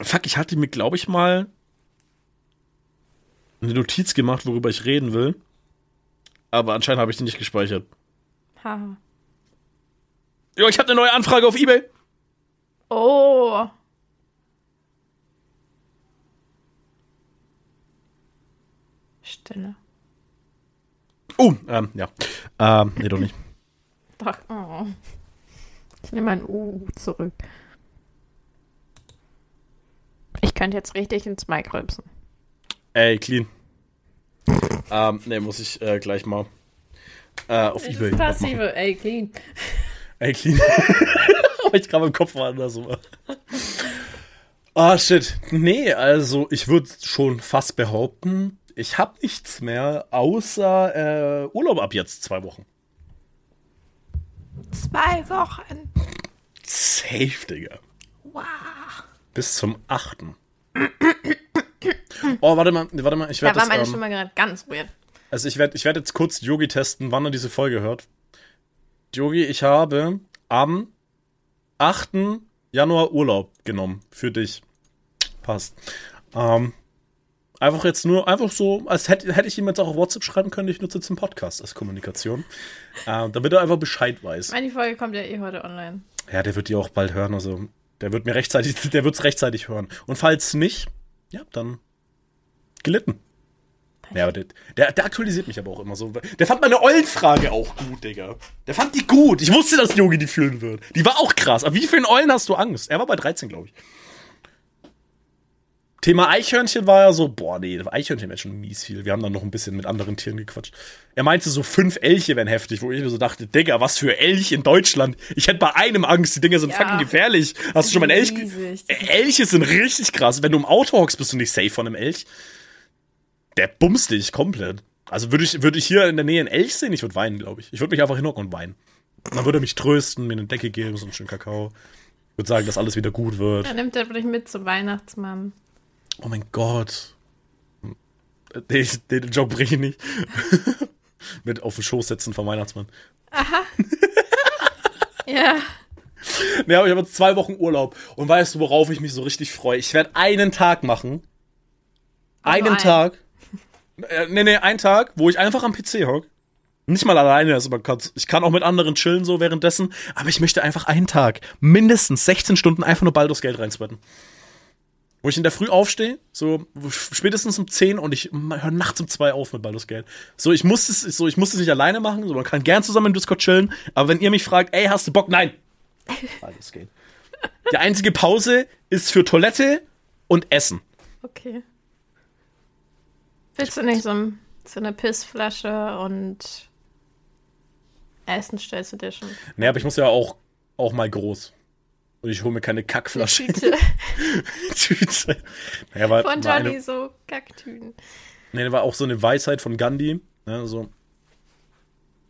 fuck, ich hatte mir, glaube ich, mal eine Notiz gemacht, worüber ich reden will. Aber anscheinend habe ich die nicht gespeichert. Haha. Jo, ich habe eine neue Anfrage auf Ebay. Oh. Stille. Oh, ähm, ja. Ähm, nee, doch nicht. Doch. Oh. Ich nehme mein U zurück. Ich könnte jetzt richtig ins Mic rülpsen. Ey, clean. ähm, nee, muss ich äh, gleich mal äh, auf Das Ebay. ist passive, ey, clean. Ey, clean. Aber ich gerade im Kopf war anders. Ah, shit. Nee, also ich würde schon fast behaupten, ich habe nichts mehr außer äh, Urlaub ab jetzt zwei Wochen. Zwei Wochen. Safe, Digga. Wow. Bis zum 8. Oh, warte mal, warte mal, ich Da werde war das. meine Ähm, Stimme gerade ganz weird. Also ich werde ich werd jetzt kurz Yogi testen, wann er diese Folge hört. Yogi, ich habe am 8. Januar Urlaub genommen für dich. Passt. Ähm, einfach jetzt nur, einfach so, als hätte, hätte ich ihm jetzt auch auf WhatsApp schreiben können, ich nutze jetzt den Podcast als Kommunikation. Äh, damit er einfach Bescheid weiß. Meine, die Folge kommt ja eh heute online. Ja, der wird die auch bald hören, also der wird mir rechtzeitig, der wird's rechtzeitig hören. Und falls nicht, ja, dann gelitten. Ja, aber der, der, der aktualisiert mich aber auch immer so. Der fand meine Eulenfrage auch gut, Digga. Der fand die gut. Ich wusste, dass Yogi die fühlen wird. Die war auch krass. Aber wie vielen Eulen hast du Angst? Er war bei 13, glaube ich. Thema Eichhörnchen war ja so, boah, nee, Eichhörnchen wäre schon mies viel. Wir haben dann noch ein bisschen mit anderen Tieren gequatscht. Er meinte so, fünf Elche wären heftig, wo ich mir so dachte, Digga, was für Elch in Deutschland? Ich hätte bei einem Angst, die Dinger sind Ja. fucking gefährlich. Hast du schon mal einen Elch? Elche sind richtig krass. Wenn du im Auto hockst, bist du nicht safe von einem Elch. Der bumst dich komplett. Also würde ich, würde ich hier in der Nähe einen Elch sehen, ich würde weinen, glaube ich. Ich würde mich einfach hinhocken und weinen. Dann würde er mich trösten, mir eine Decke geben, so einen schönen Kakao. Ich würde sagen, dass alles wieder gut wird. Dann nimmt er dich mit zum Weihnachtsmann. Oh mein Gott. Den, den Joke bringe ich nicht. Mit auf den Schoß setzen vom Weihnachtsmann. Ja. Nee, aber ich habe jetzt zwei Wochen Urlaub. Und weißt du, worauf ich mich so richtig freue? Ich werde einen Tag machen. einen einen. Tag. Äh, nee, nee, einen Tag, wo ich einfach am PC hock. Nicht mal alleine, also man kann, ich kann auch mit anderen chillen so währenddessen, aber ich möchte einfach einen Tag, mindestens 16 Stunden einfach nur Baldur's Geld reinswetten. Wo ich in der Früh aufstehe, so spätestens um 10 und ich höre nachts um 2 auf mit Baldur's Geld. So, ich muss es, so, ich muss es nicht alleine machen, so, man kann gern zusammen im Discord chillen, aber wenn ihr mich fragt, ey, hast du Bock? Nein! Baldur's Geld. Die einzige Pause ist für Toilette und Essen. Okay. Willst du nicht so, ein- so eine Pissflasche und Essen stellst du dir schon? Nee, aber ich muss ja auch, auch mal groß. Und ich hole mir keine Kackflasche. Tüte Tüte. Naja, war, von Johnny eine, so Kacktüten. nee, da war auch so eine Weisheit von Gandhi. Ne, so.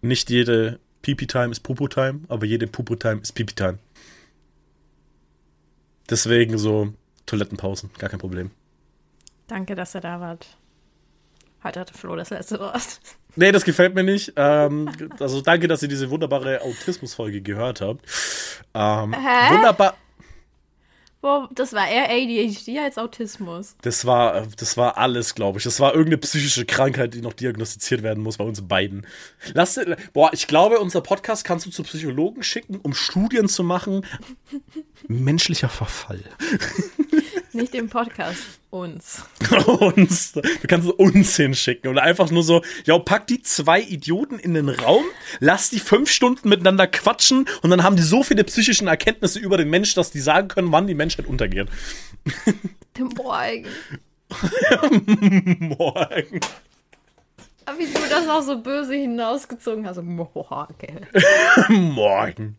Nicht jede Pipi-Time ist Pupu-Time, aber jede Pupu-Time ist Pipi-Time. Deswegen so Toilettenpausen, gar kein Problem. Danke, dass ihr da wart. Heute hatte Flo das letzte Wort. Nee, das gefällt mir nicht. Ähm, also danke, dass ihr diese wunderbare Autismus-Folge gehört habt. Ähm, Hä? Wunderbar. Wo, das war eher ADHD als Autismus. Das war, das war alles, glaube ich. Das war irgendeine psychische Krankheit, die noch diagnostiziert werden muss bei uns beiden. Lass, boah, ich glaube, unser Podcast kannst du zu Psychologen schicken, um Studien zu machen. Menschlicher Verfall. Nicht im Podcast, uns. uns. Du kannst uns hinschicken und einfach nur so, ja, pack die zwei Idioten in den Raum, lass die fünf Stunden miteinander quatschen und dann haben die so viele psychischen Erkenntnisse über den Mensch, dass die sagen können, wann die Menschheit untergeht. Morgen. Morgen. Aber wie du das auch so böse hinausgezogen hast. Morgen. Morgen.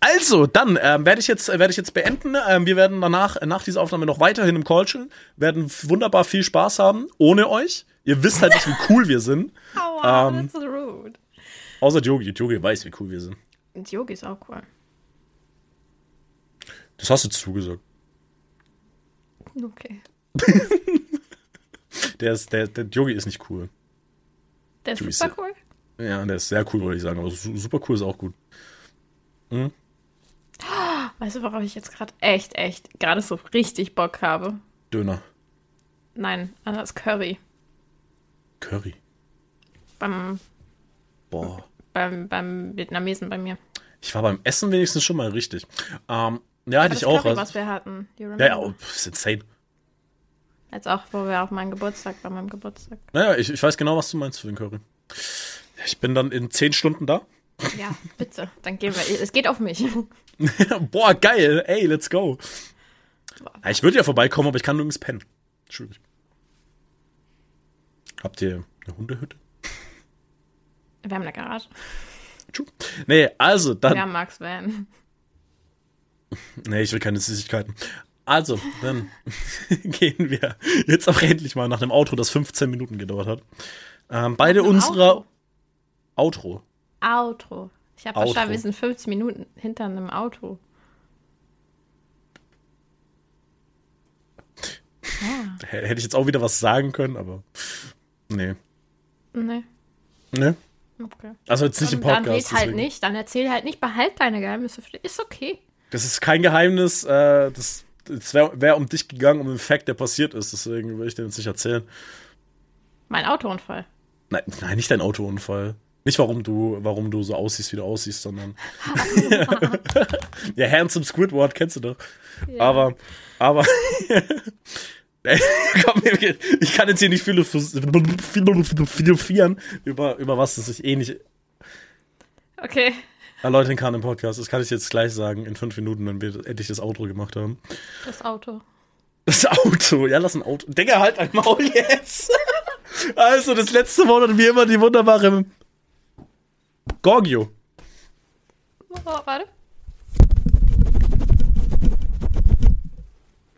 Also, dann ähm, werde ich jetzt werde ich jetzt beenden. Ähm, wir werden danach nach dieser Aufnahme noch weiterhin im Call chillen, werden wunderbar viel Spaß haben ohne euch. Ihr wisst halt nicht, wie cool wir sind. Aua, Ähm. that's rude. Außer Yogi. Yogi weiß, wie cool wir sind. Und Yogi ist auch cool. Das hast du zugesagt. Okay. Der ist der, der Yogi ist nicht cool. Der ist bist super cool. Ja, der ist sehr cool, würde ich sagen. Aber su- super cool ist auch gut. Weißt du, worauf ich jetzt gerade echt, echt, gerade so richtig Bock habe? Döner. Nein, an das Curry. Curry. Beim, Boah. beim, beim Vietnamesen bei mir. Ich war beim Essen wenigstens schon mal richtig. Ähm, ja, hatte ich auch. Curry, was. was wir hatten. Ja, ja, oh, ist insane. Jetzt auch, wo wir auf meinem Geburtstag, bei meinem Geburtstag. Naja, ich, ich weiß genau, was du meinst für den Curry. Ich bin dann in zehn Stunden da. Ja, bitte. Dann gehen wir. Es geht auf mich. Boah, geil. Ey, let's go. Ja, ich würde ja vorbeikommen, aber ich kann nirgends pennen. Schwierig. Habt ihr eine Hundehütte? Wir haben eine Garage. Tschu. Nee, also dann. Wir haben Max Van. Nee, ich will keine Süßigkeiten. Also, dann gehen wir jetzt auch endlich mal nach dem Outro, das 15 Minuten gedauert hat. Ähm, beide unserer Outro. Outro. Ich habe Outro. verstanden, wir sind 50 Minuten hinter einem Auto. Ja, H- Hätte ich jetzt auch wieder was sagen können, aber nee. nee. Nee. Okay. Also jetzt nicht im Und dann Podcast. red halt deswegen. nicht, dann erzähl halt nicht, behalt deine Geheimnisse für dich. Ist okay. Das ist kein Geheimnis. Äh, das es wäre wär um dich gegangen, um den Fact, der passiert ist. Deswegen will ich den jetzt nicht erzählen. Mein Autounfall. Nein, nein, nicht dein Autounfall. Nicht warum du, warum du so aussiehst, wie du aussiehst, sondern. ja, Handsome Squidward kennst du doch. Ja. Aber, aber. Komm, ich kann jetzt hier nicht philosophieren über, über was das ich eh nicht Okay. erläutern kann im Podcast. Das kann ich jetzt gleich sagen, in fünf Minuten, wenn wir endlich das Outro gemacht haben. Das Auto. Das Auto, ja, lass ein Auto. Digga, halt ein Maul jetzt. Also, das letzte Wort hat wie immer die wunderbare Gorgio. Oh, warte.